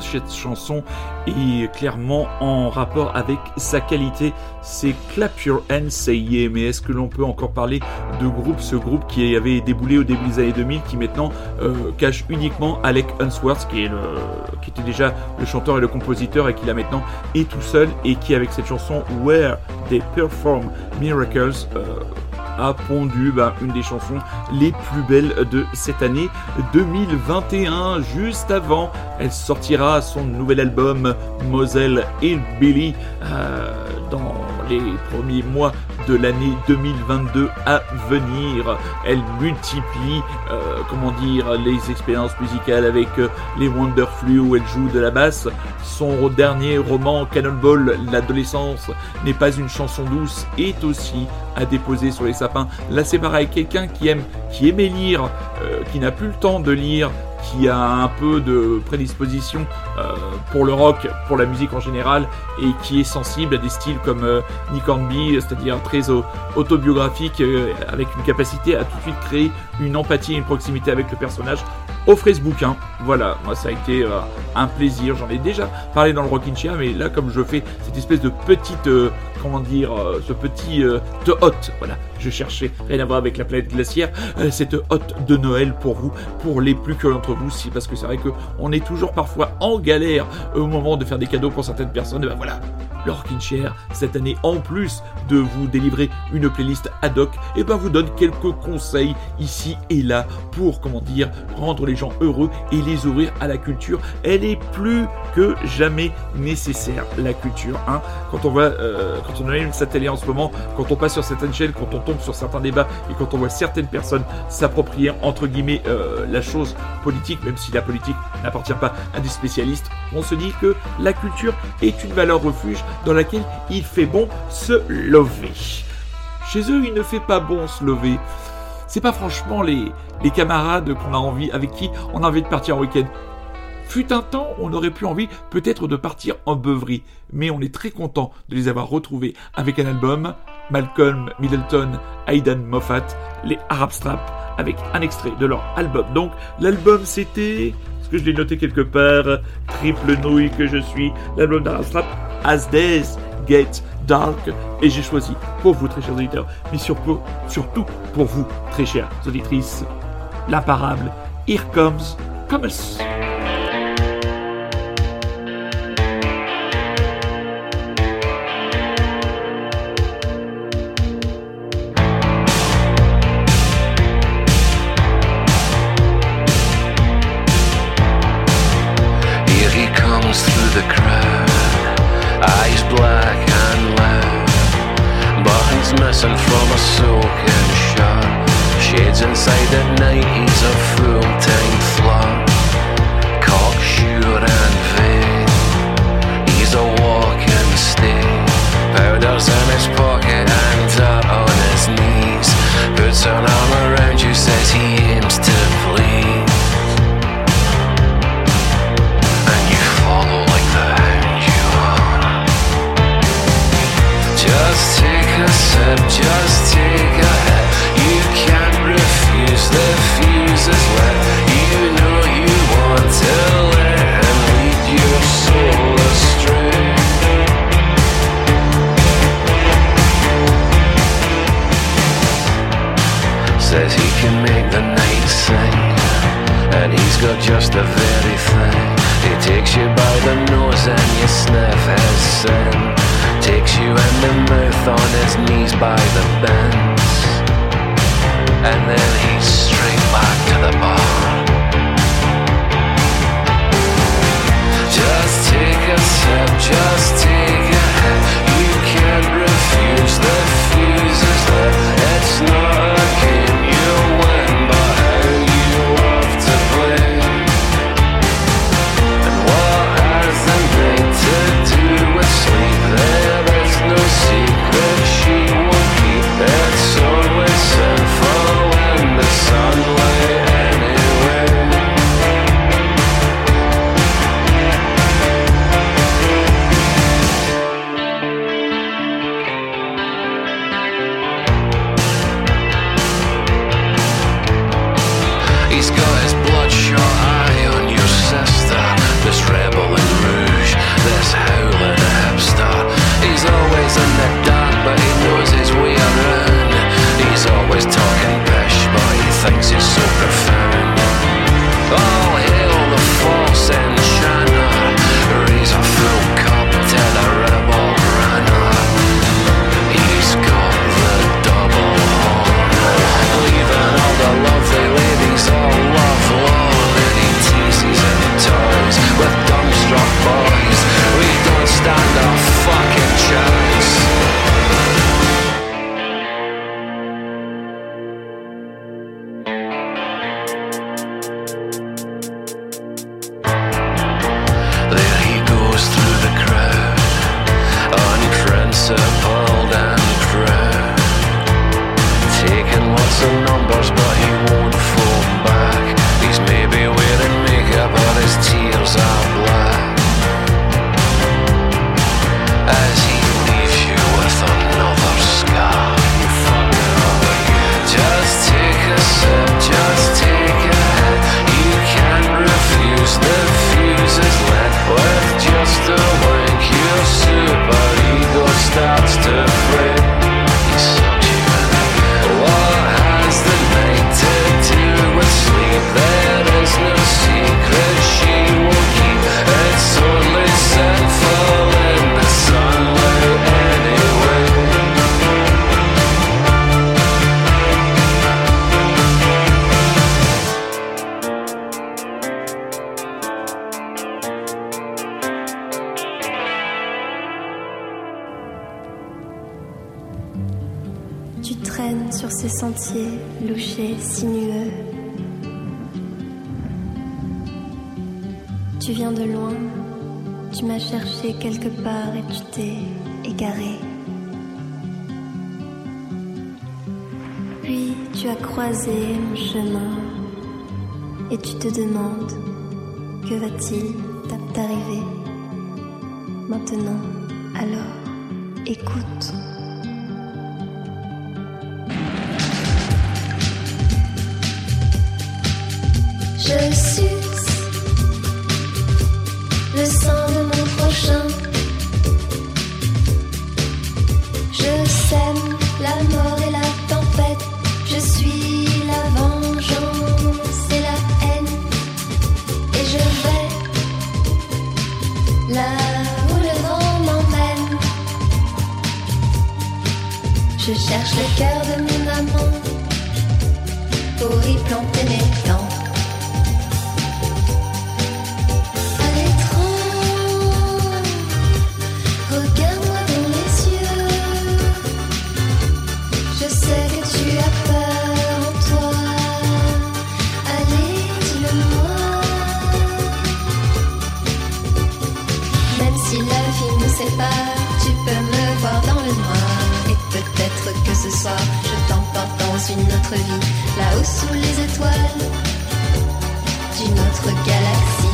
cette chanson est clairement en rapport avec sa qualité. C'est Clap Your Hands, Say Yeah. Mais est-ce que l'on peut encore parler de groupe Ce groupe qui avait déboulé au début des années 2000, qui maintenant euh, cache uniquement Alec Unsworth, qui, est le, qui était déjà le chanteur et le compositeur, et qui là maintenant est tout seul, et qui avec cette chanson Where They Perform Miracles. euh, a pondu bah, une des chansons les plus belles de cette année 2021. Juste avant, elle sortira son nouvel album Moselle et Billy euh, dans les premiers mois de l'année 2022 à venir. Elle multiplie, euh, comment dire, les expériences musicales avec euh, les Wonderflu où elle joue de la basse. Son dernier roman Cannonball, l'adolescence n'est pas une chanson douce, est aussi à déposer sur les sapins. Là, c'est pareil, quelqu'un qui aime, qui aimait lire, euh, qui n'a plus le temps de lire, qui a un peu de prédisposition euh, pour le rock, pour la musique en général, et qui est sensible à des styles comme euh, Nick Hornby, c'est-à-dire très autobiographique, euh, avec une capacité à tout de suite créer une empathie une proximité avec le personnage. Offrez ce bouquin, voilà, moi ça a été euh, un plaisir, j'en ai déjà parlé dans le Rockin' Chair, mais là comme je fais cette espèce de petite, comment dire, ce petit te hôte, voilà, je cherchais, rien à voir avec la planète glaciaire, euh, cette hôte de Noël pour vous, pour les plus curieux d'entre vous, si, parce que c'est vrai que on est toujours parfois en galère au moment de faire des cadeaux pour certaines personnes, et ben voilà, Chair, cette année, en plus de vous délivrer une playlist ad hoc, et ben vous donne quelques conseils ici et là pour, comment dire, rendre les gens heureux et les ouvrir à la culture. Elle est plus que jamais nécessaire, la culture. Hein. Quand on voit, euh, quand on allume sa télé en ce moment, quand on passe sur certaines chaînes, quand on sur certains débats et quand on voit certaines personnes s'approprier, entre guillemets, euh, la chose politique, même si la politique n'appartient pas à des spécialistes, on se dit que la culture est une valeur refuge dans laquelle il fait bon se lever. Chez eux, il ne fait pas bon se lever. C'est pas franchement les, les camarades qu'on a envie, avec qui on a envie de partir en week-end. Fut un temps, on aurait pu envie peut-être de partir en beuverie, mais on est très content de les avoir retrouvés avec un album, Malcolm Middleton, Aidan Moffat, les Arab Strap, avec un extrait de leur album. Donc l'album c'était, est-ce que je l'ai noté quelque part, triple nouille que je suis, l'album d'Arab Strap, As Days Get Dark, et j'ai choisi pour vous très chers auditeurs, mais surtout, surtout pour vous très chères auditrices, l'imparable Here Comes Commerce. Tu te demandes que va-t-il t'arriver maintenant. Alors, écoute. Je suce Je cherche le cœur de mon amant pour y planter mes. Ce soir, je t'emporte dans une autre vie, là-haut sous les étoiles d'une autre galaxie.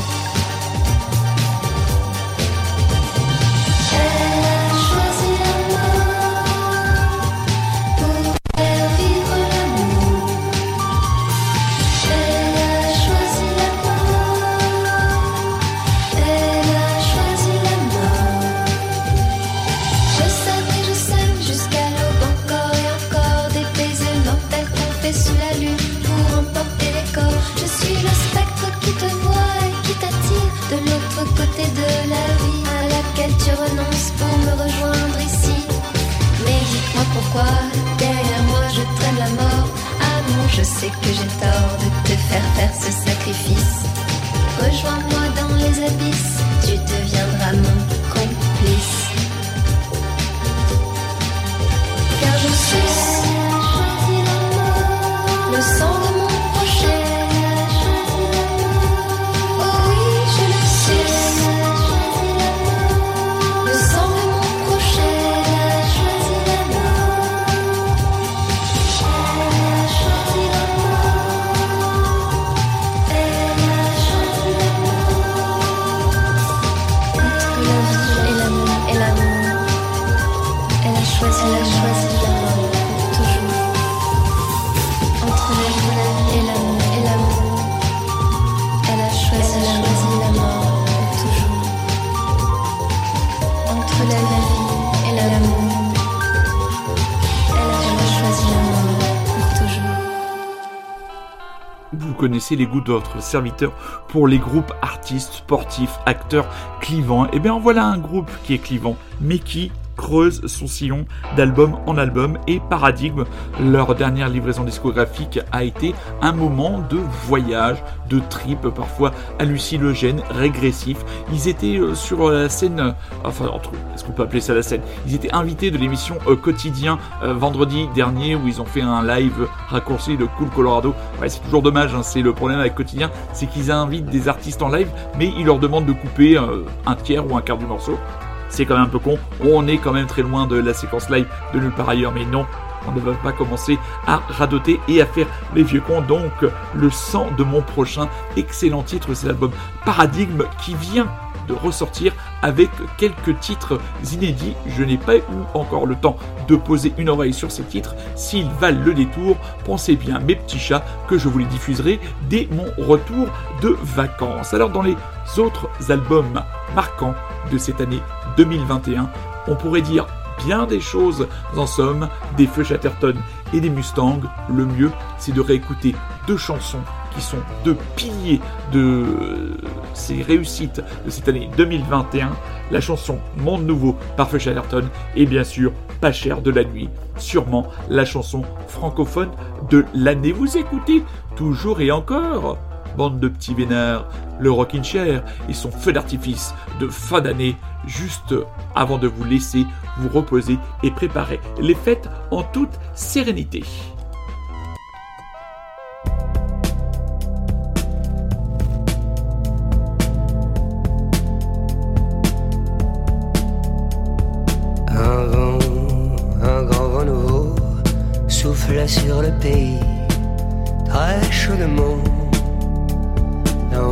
Les goûts d'autres serviteurs pour les groupes artistes, sportifs, acteurs clivants. Et bien voilà un groupe qui est clivant, mais qui creuse son sillon d'album en album et Paradigme, leur dernière livraison discographique a été un moment de voyage, de trip, parfois hallucinogène, régressif. Ils étaient euh, sur la scène, euh, enfin entre est-ce qu'on peut appeler ça la scène? Ils étaient invités de l'émission euh, Quotidien euh, vendredi dernier où ils ont fait un live raccourci de Cool Colorado. Ouais, c'est toujours dommage, hein, c'est le problème avec Quotidien, c'est qu'ils invitent des artistes en live, mais ils leur demandent de couper euh, un tiers ou un quart du morceau. C'est quand même un peu con. On est quand même très loin de la séquence live de nulle part ailleurs, mais non. On ne va pas commencer à radoter et à faire les vieux cons. Donc, le sang de mon prochain excellent titre, c'est l'album Paradigme qui vient de ressortir avec quelques titres inédits. Je n'ai pas eu encore le temps de poser une oreille sur ces titres. S'ils valent le détour, pensez bien, mes petits chats, que je vous les diffuserai dès mon retour de vacances. Alors, dans les autres albums marquants de cette année 2021, on pourrait dire bien des choses en somme, des feux Chatterton et des Mustangs. Le mieux, c'est de réécouter deux chansons qui sont deux piliers de ces réussites de cette année 2021. La chanson Monde Nouveau par Feu Chatterton et bien sûr Pas cher de la nuit. Sûrement la chanson francophone de l'année. Vous écoutez toujours et encore bande de petits vénards, le Rockin' Chair et son feu d'artifice de fin d'année, juste avant de vous laisser vous reposer et préparer les fêtes en toute sérénité. sur le pays, très chaudement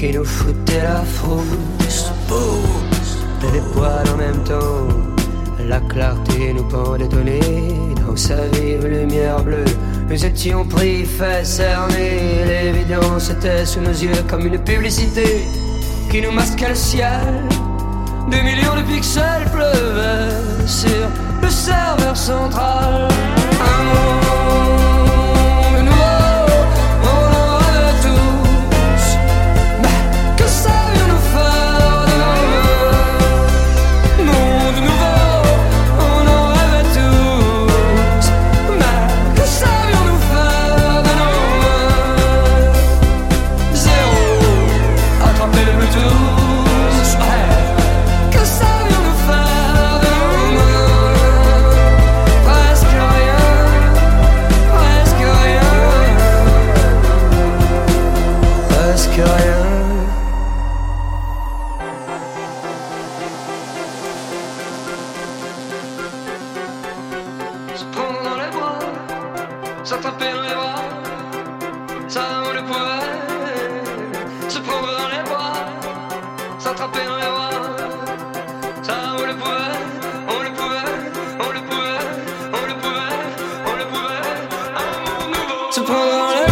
qui nous foutait la frousse. Les poils en même temps, la clarté nous pendait au nez. Dans sa vive lumière bleue, nous étions pris, faits, cernés. L'évidence était sous nos yeux comme une publicité qui nous masquait le ciel. Des millions de pixels pleuvaient sur le serveur central. Un mot se prendra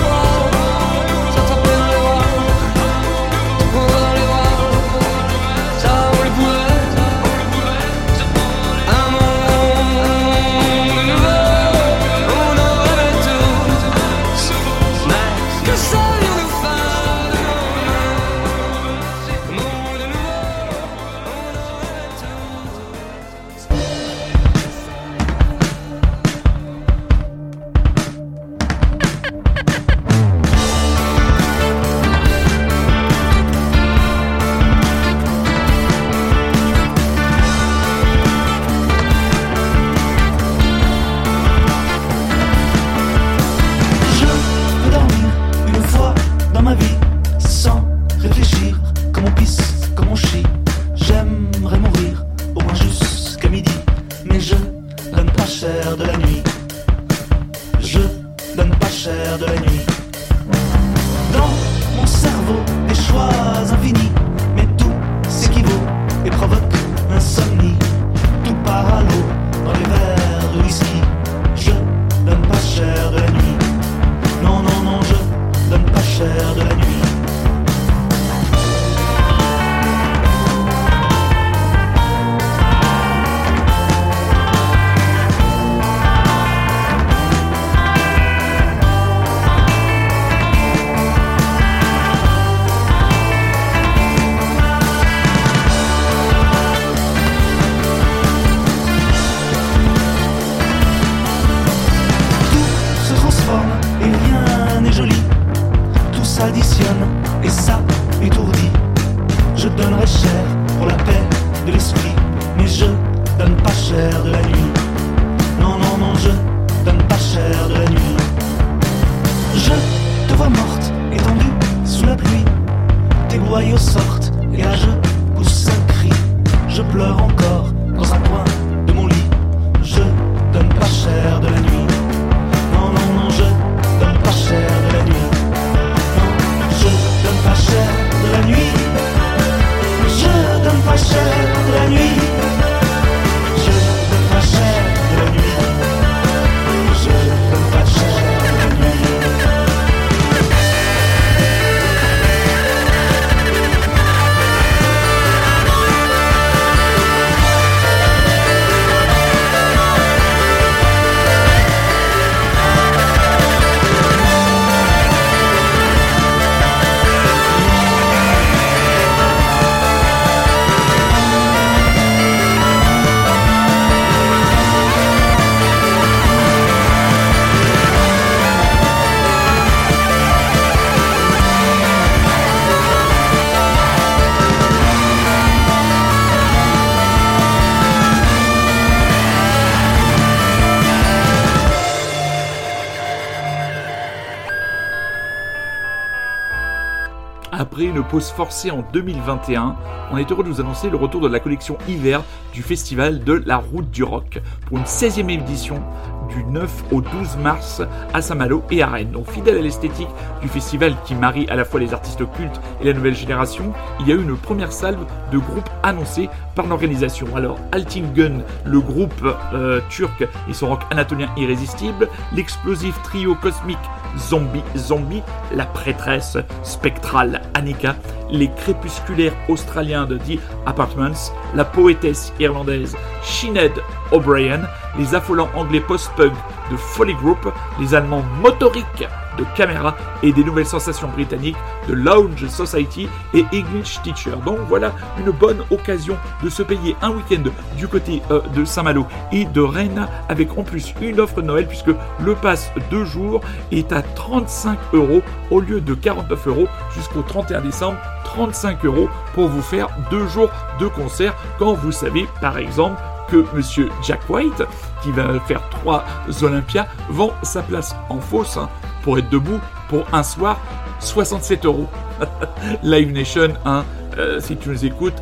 pause forcée en 2021, on est heureux de vous annoncer le retour de la collection hiver du festival de la Route du Rock pour une 16e édition du 9 au 12 mars à Saint-Malo et à Rennes. Donc fidèle à l'esthétique du festival qui marie à la fois les artistes cultes et la nouvelle génération, il y a eu une première salve de groupes annoncés par l'organisation. Alors Altingen, le groupe euh, turc et son rock anatolien irrésistible, l'explosif trio cosmique Zombie Zombie, la prêtresse spectrale Annika, les crépusculaires australiens de The Apartments, la poétesse irlandaise Sinead O'Brien, les affolants anglais post-punk de Folly Group, les allemands motoriques de Camera et des nouvelles sensations britanniques de Lounge Society et English Teacher. Donc voilà une bonne occasion de se payer un week-end du côté euh, de Saint-Malo et de Rennes avec en plus une offre Noël puisque le pass deux jours est à 35 euros au lieu de 49 euros jusqu'au 31 décembre. 35 euros pour vous faire deux jours de concert quand vous savez par exemple que Monsieur Jack White, qui va faire trois Olympias, vend sa place en fosse hein, pour être debout pour un soir 67 euros. Live Nation, hein, euh, si tu nous écoutes,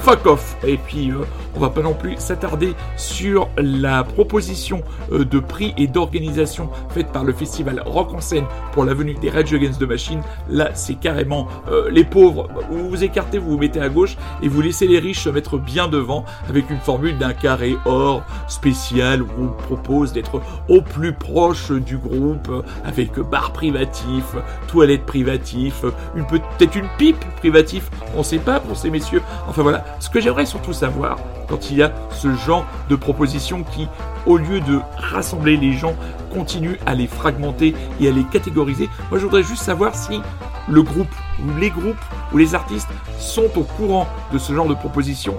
fuck off. Et puis, euh, on va pas non plus s'attarder sur la proposition euh, de prix et d'organisation faite par le festival Rock en scène pour la venue des Rage Against the Machine. Là, c'est carrément euh, les pauvres. Vous vous écartez, vous vous mettez à gauche et vous laissez les riches se mettre bien devant avec une formule d'un carré or spécial où on propose d'être au plus proche du groupe avec bar privatif, toilette privatif, peut-être une pipe privatif. On sait pas pour ces messieurs. Enfin voilà, ce que j'aimerais surtout savoir quand il y a ce genre de propositions qui, au lieu de rassembler les gens, continuent à les fragmenter et à les catégoriser. Moi, je voudrais juste savoir si le groupe ou les groupes ou les artistes sont au courant de ce genre de propositions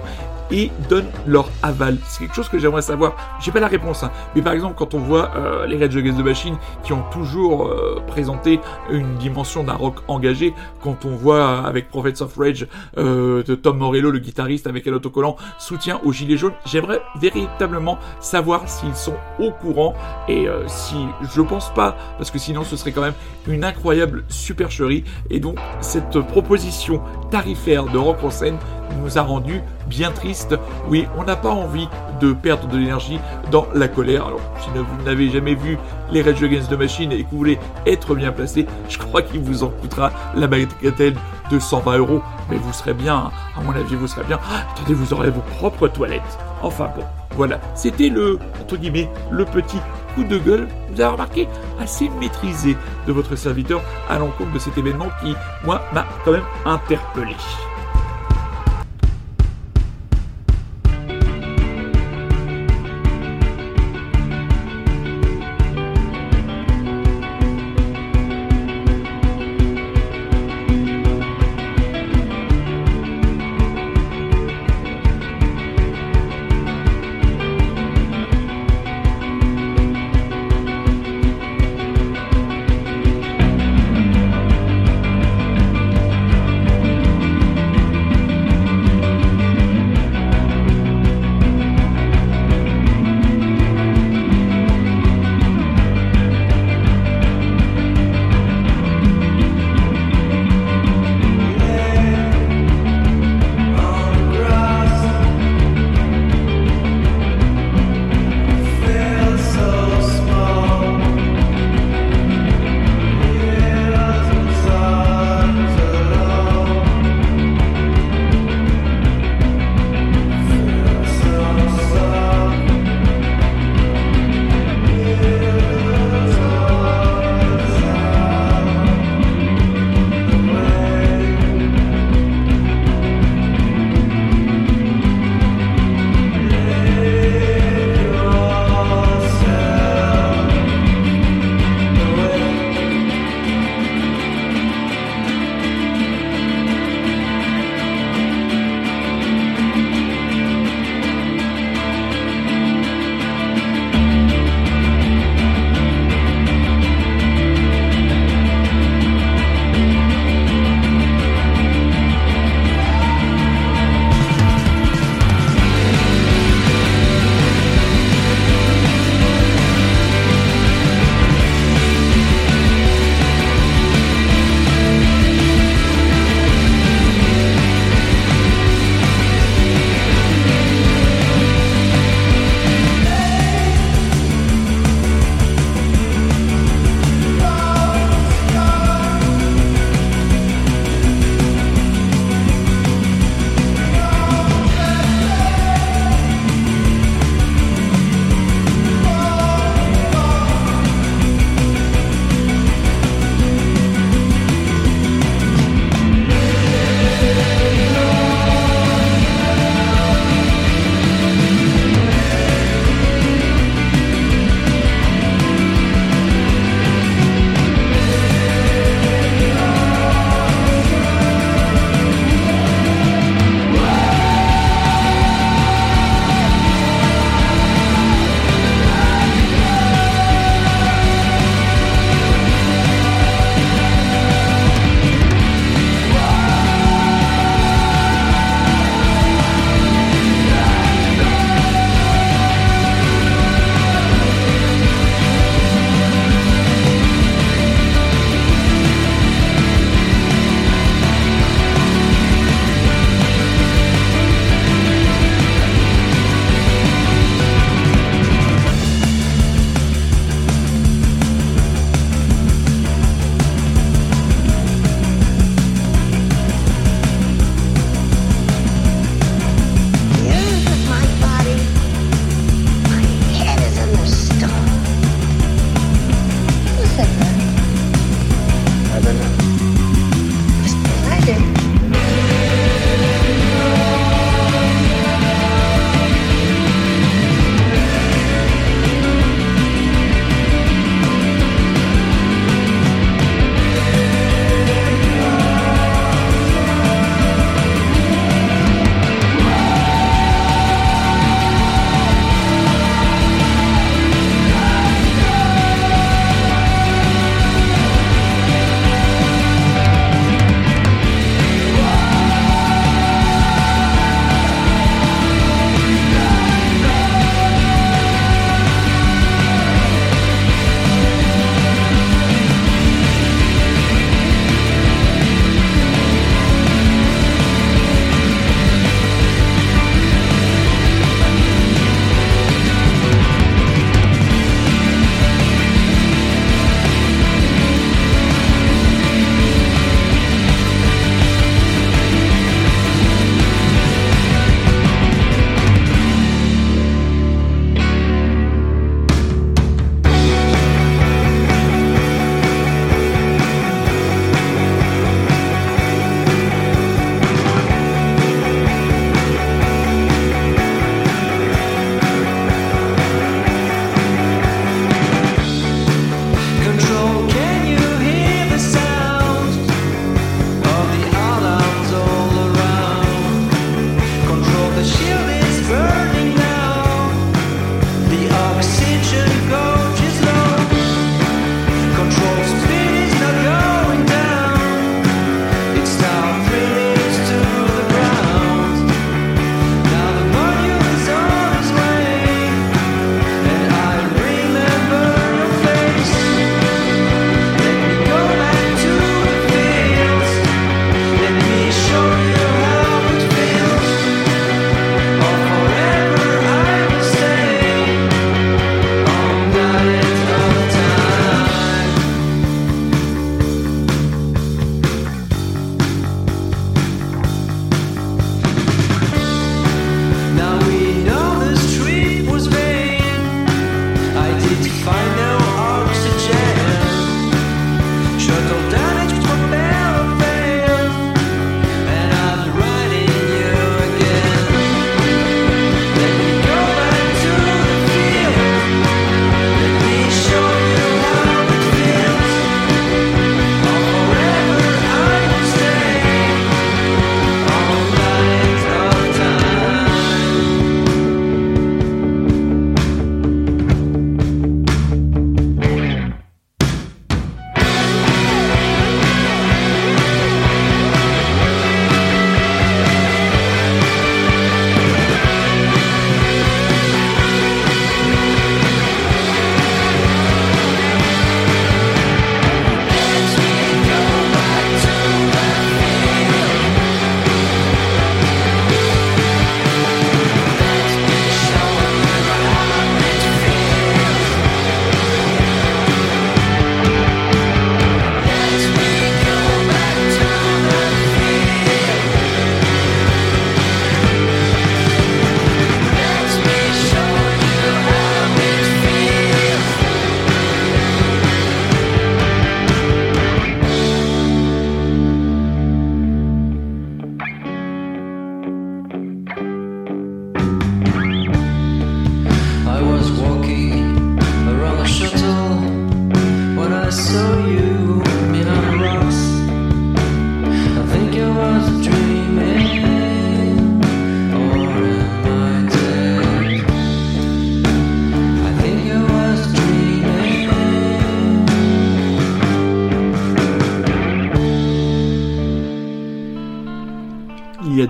et donnent leur aval. C'est quelque chose que j'aimerais savoir. J'ai pas la réponse, hein. mais par exemple quand on voit euh, les Rage Against the Machine qui ont toujours euh, présenté une dimension d'un rock engagé, quand on voit avec Prophets of Rage euh, de Tom Morello, le guitariste avec un autocollant soutien aux gilets jaunes, j'aimerais véritablement savoir s'ils sont au courant et euh, si je pense pas parce que sinon ce serait quand même une incroyable supercherie et donc cette proposition tarifaire de rock en scène nous a rendu bien triste. Oui, on n'a pas envie de perdre de l'énergie dans la colère. Alors, si vous n'avez jamais vu les Rage Against the Machine et que vous voulez être bien placé, je crois qu'il vous en coûtera la bagatelle de 120 euros. Mais vous serez bien, à mon avis, vous serez bien. Ah, attendez, vous aurez vos propres toilettes. Enfin bon, voilà. C'était le, entre guillemets, le petit coup de gueule, vous avez remarqué, assez maîtrisé de votre serviteur à l'encontre de cet événement qui, moi, m'a quand même interpellé.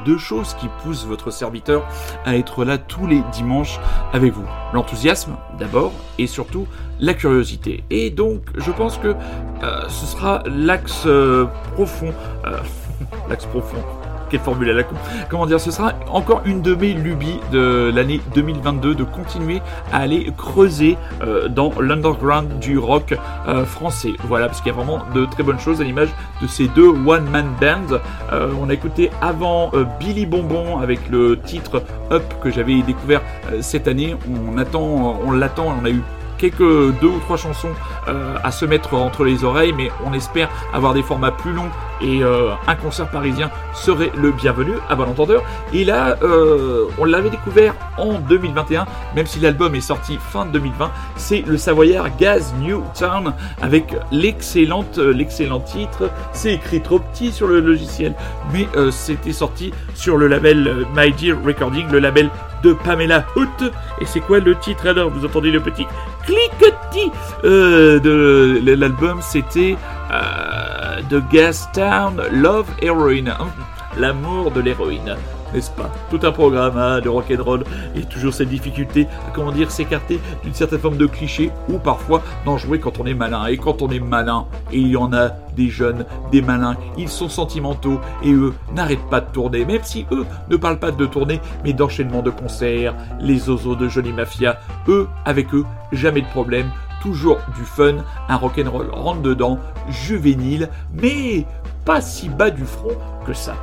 deux choses qui poussent votre serviteur à être là tous les dimanches avec vous. L'enthousiasme d'abord et surtout la curiosité. Et donc je pense que euh, ce sera l'axe euh, profond. Euh, l'axe profond quelle formule à la con. Comment dire, ce sera encore une de mes lubies de l'année 2022 de continuer à aller creuser dans l'underground du rock français. Voilà, parce qu'il y a vraiment de très bonnes choses à l'image de ces deux one-man bands euh, on a écouté avant euh, Billy Bonbon avec le titre Up que j'avais découvert euh, cette année. On attend, on l'attend, on a eu quelques deux ou trois chansons à se mettre entre les oreilles, mais on espère avoir des formats plus longs et un concert parisien serait le bienvenu à bon entendeur. Et là, on l'avait découvert en 2021, même si l'album est sorti fin 2020, c'est le Savoyard Gaz New Town avec euh, l'excellent titre. C'est écrit trop petit sur le logiciel, mais euh, c'était sorti sur le label euh, My Dear Recording, le label de Pamela Hoot. Et c'est quoi le titre alors? Vous entendez le petit cliquetis de l'album C'était The Gas Town Love Heroine. Hein, L'amour de l'héroïne. N'est-ce pas? Tout un programme hein, de rock'n'roll et toujours cette difficulté à comment dire s'écarter d'une certaine forme de cliché ou parfois d'en jouer quand on est malin. Et quand on est malin, et il y en a des jeunes, des malins, ils sont sentimentaux et eux n'arrêtent pas de tourner, même si eux ne parlent pas de tourner mais d'enchaînement de concerts, les ozos de Johnny Mafia, eux, avec eux, jamais de problème, toujours du fun, un rock'n'roll rentre dedans, juvénile, mais pas si bas du front que ça.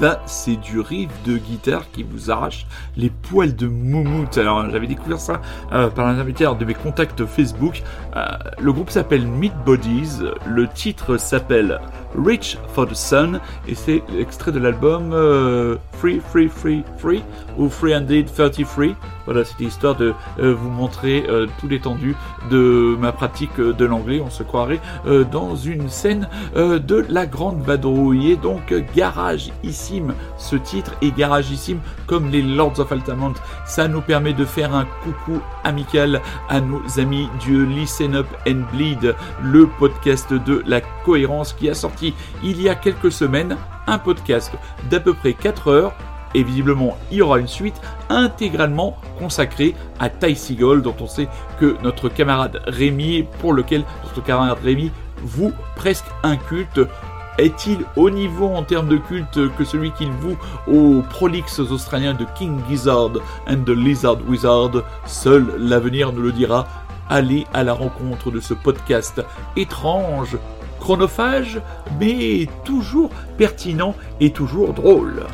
Ça, c'est du riff de guitare qui vous arrache les poils de moumoute. Alors, j'avais découvert ça euh, par l'intermédiaire de mes contacts Facebook. Euh, le groupe s'appelle Meat Bodies. Le titre s'appelle Reach for the Sun et c'est l'extrait de l'album euh, Free, Free, Free, Free ou 333. Voilà, c'était histoire de euh, vous montrer euh, tout l'étendue de ma pratique de l'anglais. On se croirait dans une scène de la grande vadrouille. Et donc, garagissime ce titre et garagissime comme les Lords of Altamont. Ça nous permet de faire un coucou amical à nos amis du Listen Up and Bleed, le podcast de la cohérence qui a sorti il y a quelques semaines un podcast d'à peu près 4 heures et visiblement il y aura une suite intégralement consacrée à Ty Seagull dont on sait que notre camarade Rémi pour lequel notre camarade Rémi vous presque un culte est-il au niveau en termes de culte que celui qu'il voue aux prolixes australiens de King Gizzard and the Lizard Wizard? Seul l'avenir nous le dira. Allez à la rencontre de ce podcast étrange, chronophage, mais toujours pertinent et toujours drôle.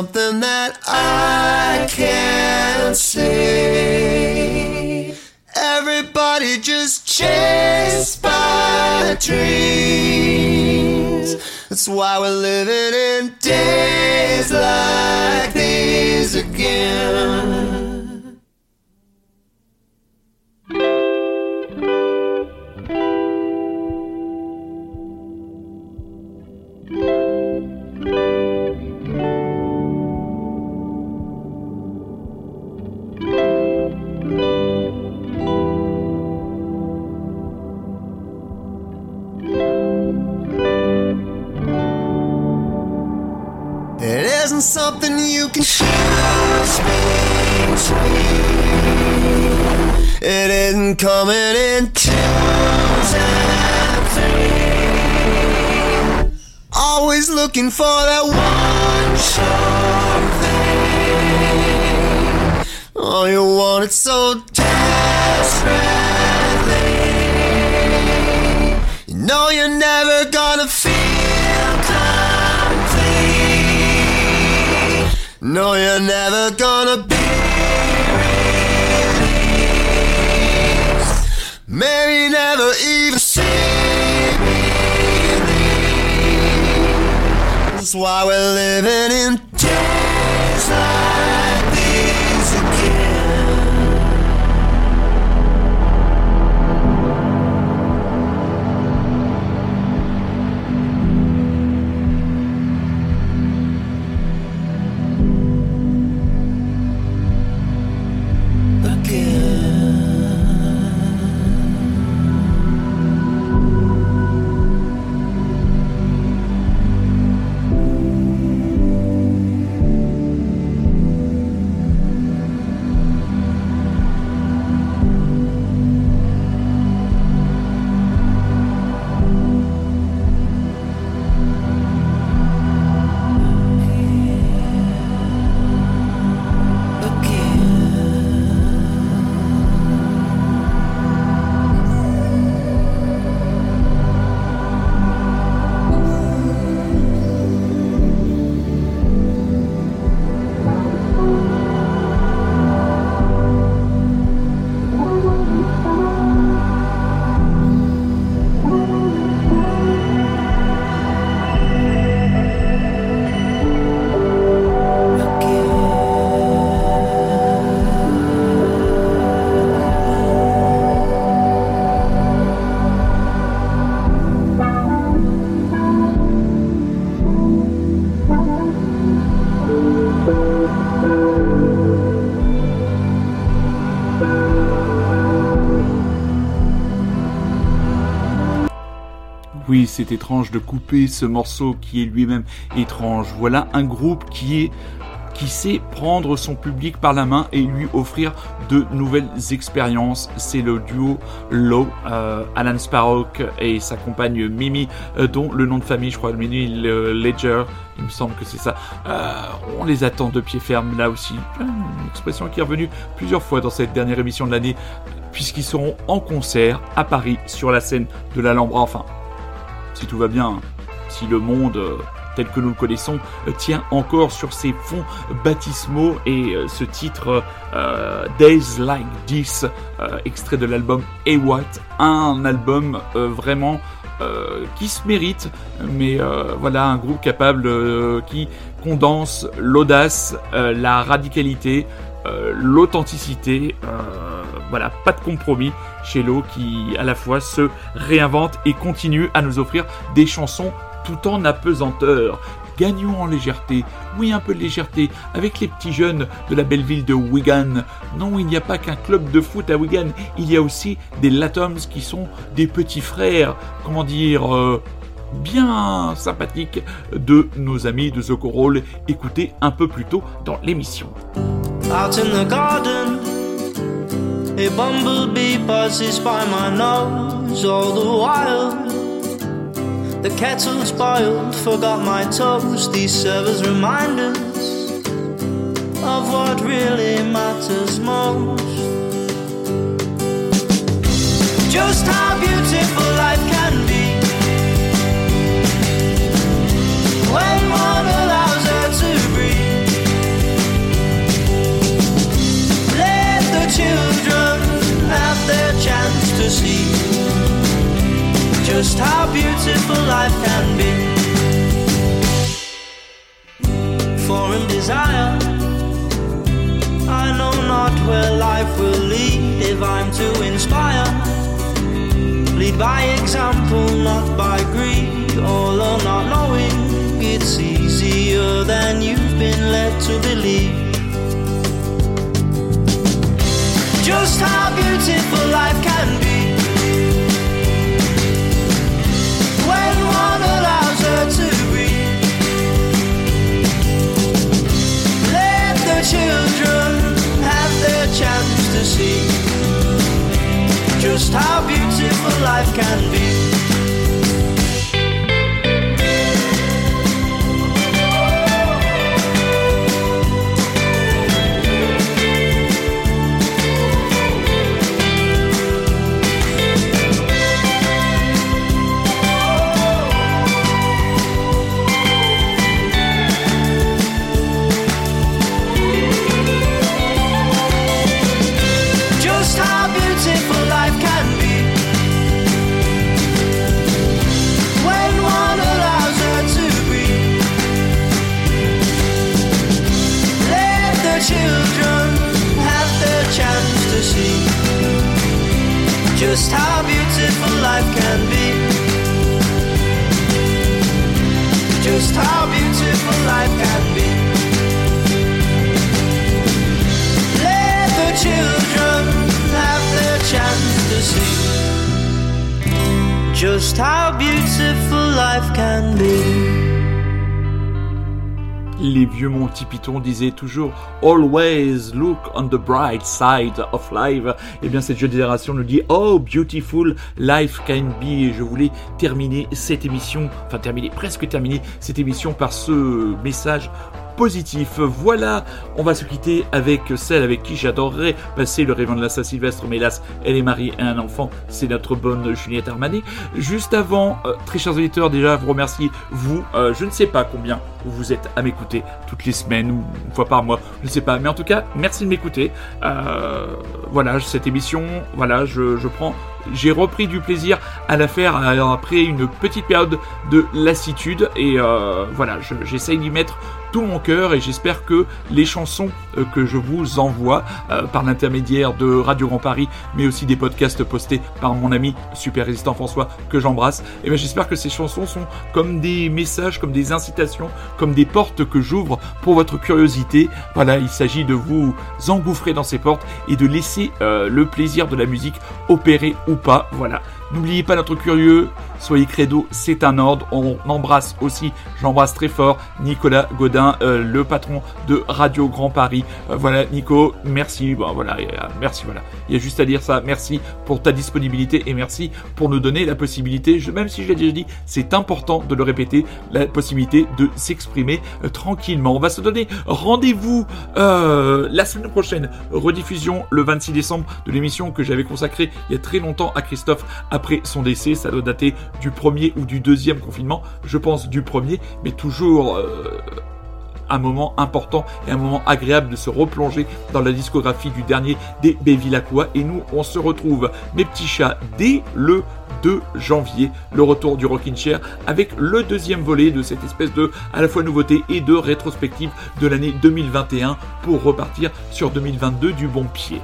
Something that I can't see? Everybody just chased by dreams. That's why we're living Know you're never gonna feel complete. No, you're never gonna be released. Maybe never even see relief. That's why we're living in days like Oui, c'est étrange de couper ce morceau qui est lui-même étrange. Voilà un groupe qui est qui sait prendre son public par la main et lui offrir de nouvelles expériences. C'est le duo Low, euh, Alan Sparrow et sa compagne Mimi, euh, dont le nom de famille, je crois, Mimi Ledger, il me semble que c'est ça. Euh, on les attend de pied ferme là aussi. Une expression qui est revenue plusieurs fois dans cette dernière émission de l'année, puisqu'ils seront en concert à Paris sur la scène de l'Alhambra. Enfin, si tout va bien, si le monde euh, tel que nous le connaissons euh, tient encore sur ses fonds baptismaux et euh, ce titre Days Like This, extrait de l'album A What, un album vraiment qui se mérite, mais voilà un groupe capable qui condense l'audace, la radicalité, euh, l'authenticité, voilà, pas de compromis chez Lo qui à la fois se réinvente et continue à nous offrir des chansons tout en apesanteur. Gagnons en légèreté, oui un peu de légèreté, avec les petits jeunes de la belle ville de Wigan. Non, il n'y a pas qu'un club de foot à Wigan, il y a aussi des Latoms qui sont des petits frères, comment dire, euh, bien sympathique de nos amis de The Coroll, écoutés un peu plus tôt dans l'émission. Out in the garden, a bumblebee buzzes by my nose all the while. The kettle's boiled, forgot my toast. These servers remind us of what really matters most. Just how beautiful life can Python disaient toujours Always look on the bright side of life. Et bien cette jeune génération nous dit Oh beautiful life can be. Je voulais terminer cette émission, enfin terminer, presque terminer cette émission par ce message positif. Voilà, on va se quitter avec celle avec qui j'adorerais passer le réveillon de la Saint-Sylvestre, mais hélas, elle est mariée à un enfant, c'est notre bonne Juliette Armanet. Juste avant, euh, très chers auditeurs, déjà vous remercier, vous, euh, je ne sais pas combien vous êtes à m'écouter toutes les semaines ou une fois par mois, je ne sais pas, mais en tout cas, merci de m'écouter. Euh, voilà, cette émission, voilà, je prends j'ai repris du plaisir à la faire euh, après une petite période de lassitude et euh, voilà, je- j'essaye d'y mettre tout mon cœur et j'espère que les chansons euh, que je vous envoie par l'intermédiaire de Radio Grand Paris, mais aussi des podcasts postés par mon ami Super Résistant François que j'embrasse, et ben j'espère que ces chansons sont comme des messages, comme des incitations, comme des portes que j'ouvre pour votre curiosité. Voilà, il s'agit de vous engouffrer dans ces portes et de laisser le plaisir de la musique opérer ou pas. Voilà. N'oubliez pas notre curieux, soyez credo, c'est un ordre. On embrasse aussi, j'embrasse très fort Nicolas Godin, euh, le patron de Radio Grand Paris. Euh, voilà, Nico, merci. Bon, voilà, merci. Voilà, il y a juste à dire ça. Merci pour ta disponibilité et merci pour nous donner la possibilité. Même si je l'ai déjà dit, c'est important de le répéter, la possibilité de s'exprimer euh, tranquillement. On va se donner rendez-vous la semaine prochaine. Rediffusion le 26 décembre de l'émission que j'avais consacrée il y a très longtemps à Christophe après son décès. Ça doit dater du premier ou du deuxième confinement. Je pense du premier, mais toujours. euh, un moment important et un moment agréable de se replonger dans la discographie du dernier des Bévillacois. Et nous, on se retrouve, mes petits chats, dès le 2 janvier, le retour du Rockin' Chair avec le deuxième volet de cette espèce de à la fois nouveauté et de rétrospective de l'année 2021 pour repartir sur 2022 du bon pied.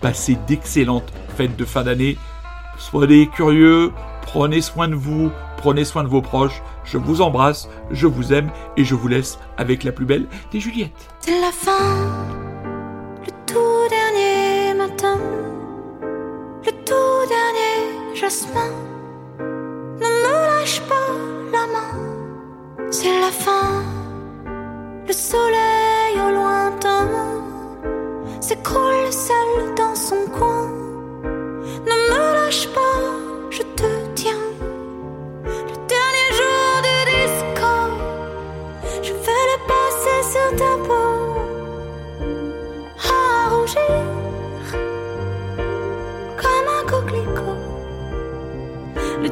Passez d'excellentes fêtes de fin d'année. Soyez curieux, prenez soin de vous, prenez soin de vos proches. Je vous embrasse, je vous aime et je vous laisse avec la plus belle des Juliettes. C'est la fin, le tout dernier matin, le tout dernier jasmin. Ne me lâche pas C'est la fin, le soleil au lointain s'écroule seul dans son coin. Ne me lâche pas, je te sur ta peau à rougir comme un coquelicot. Le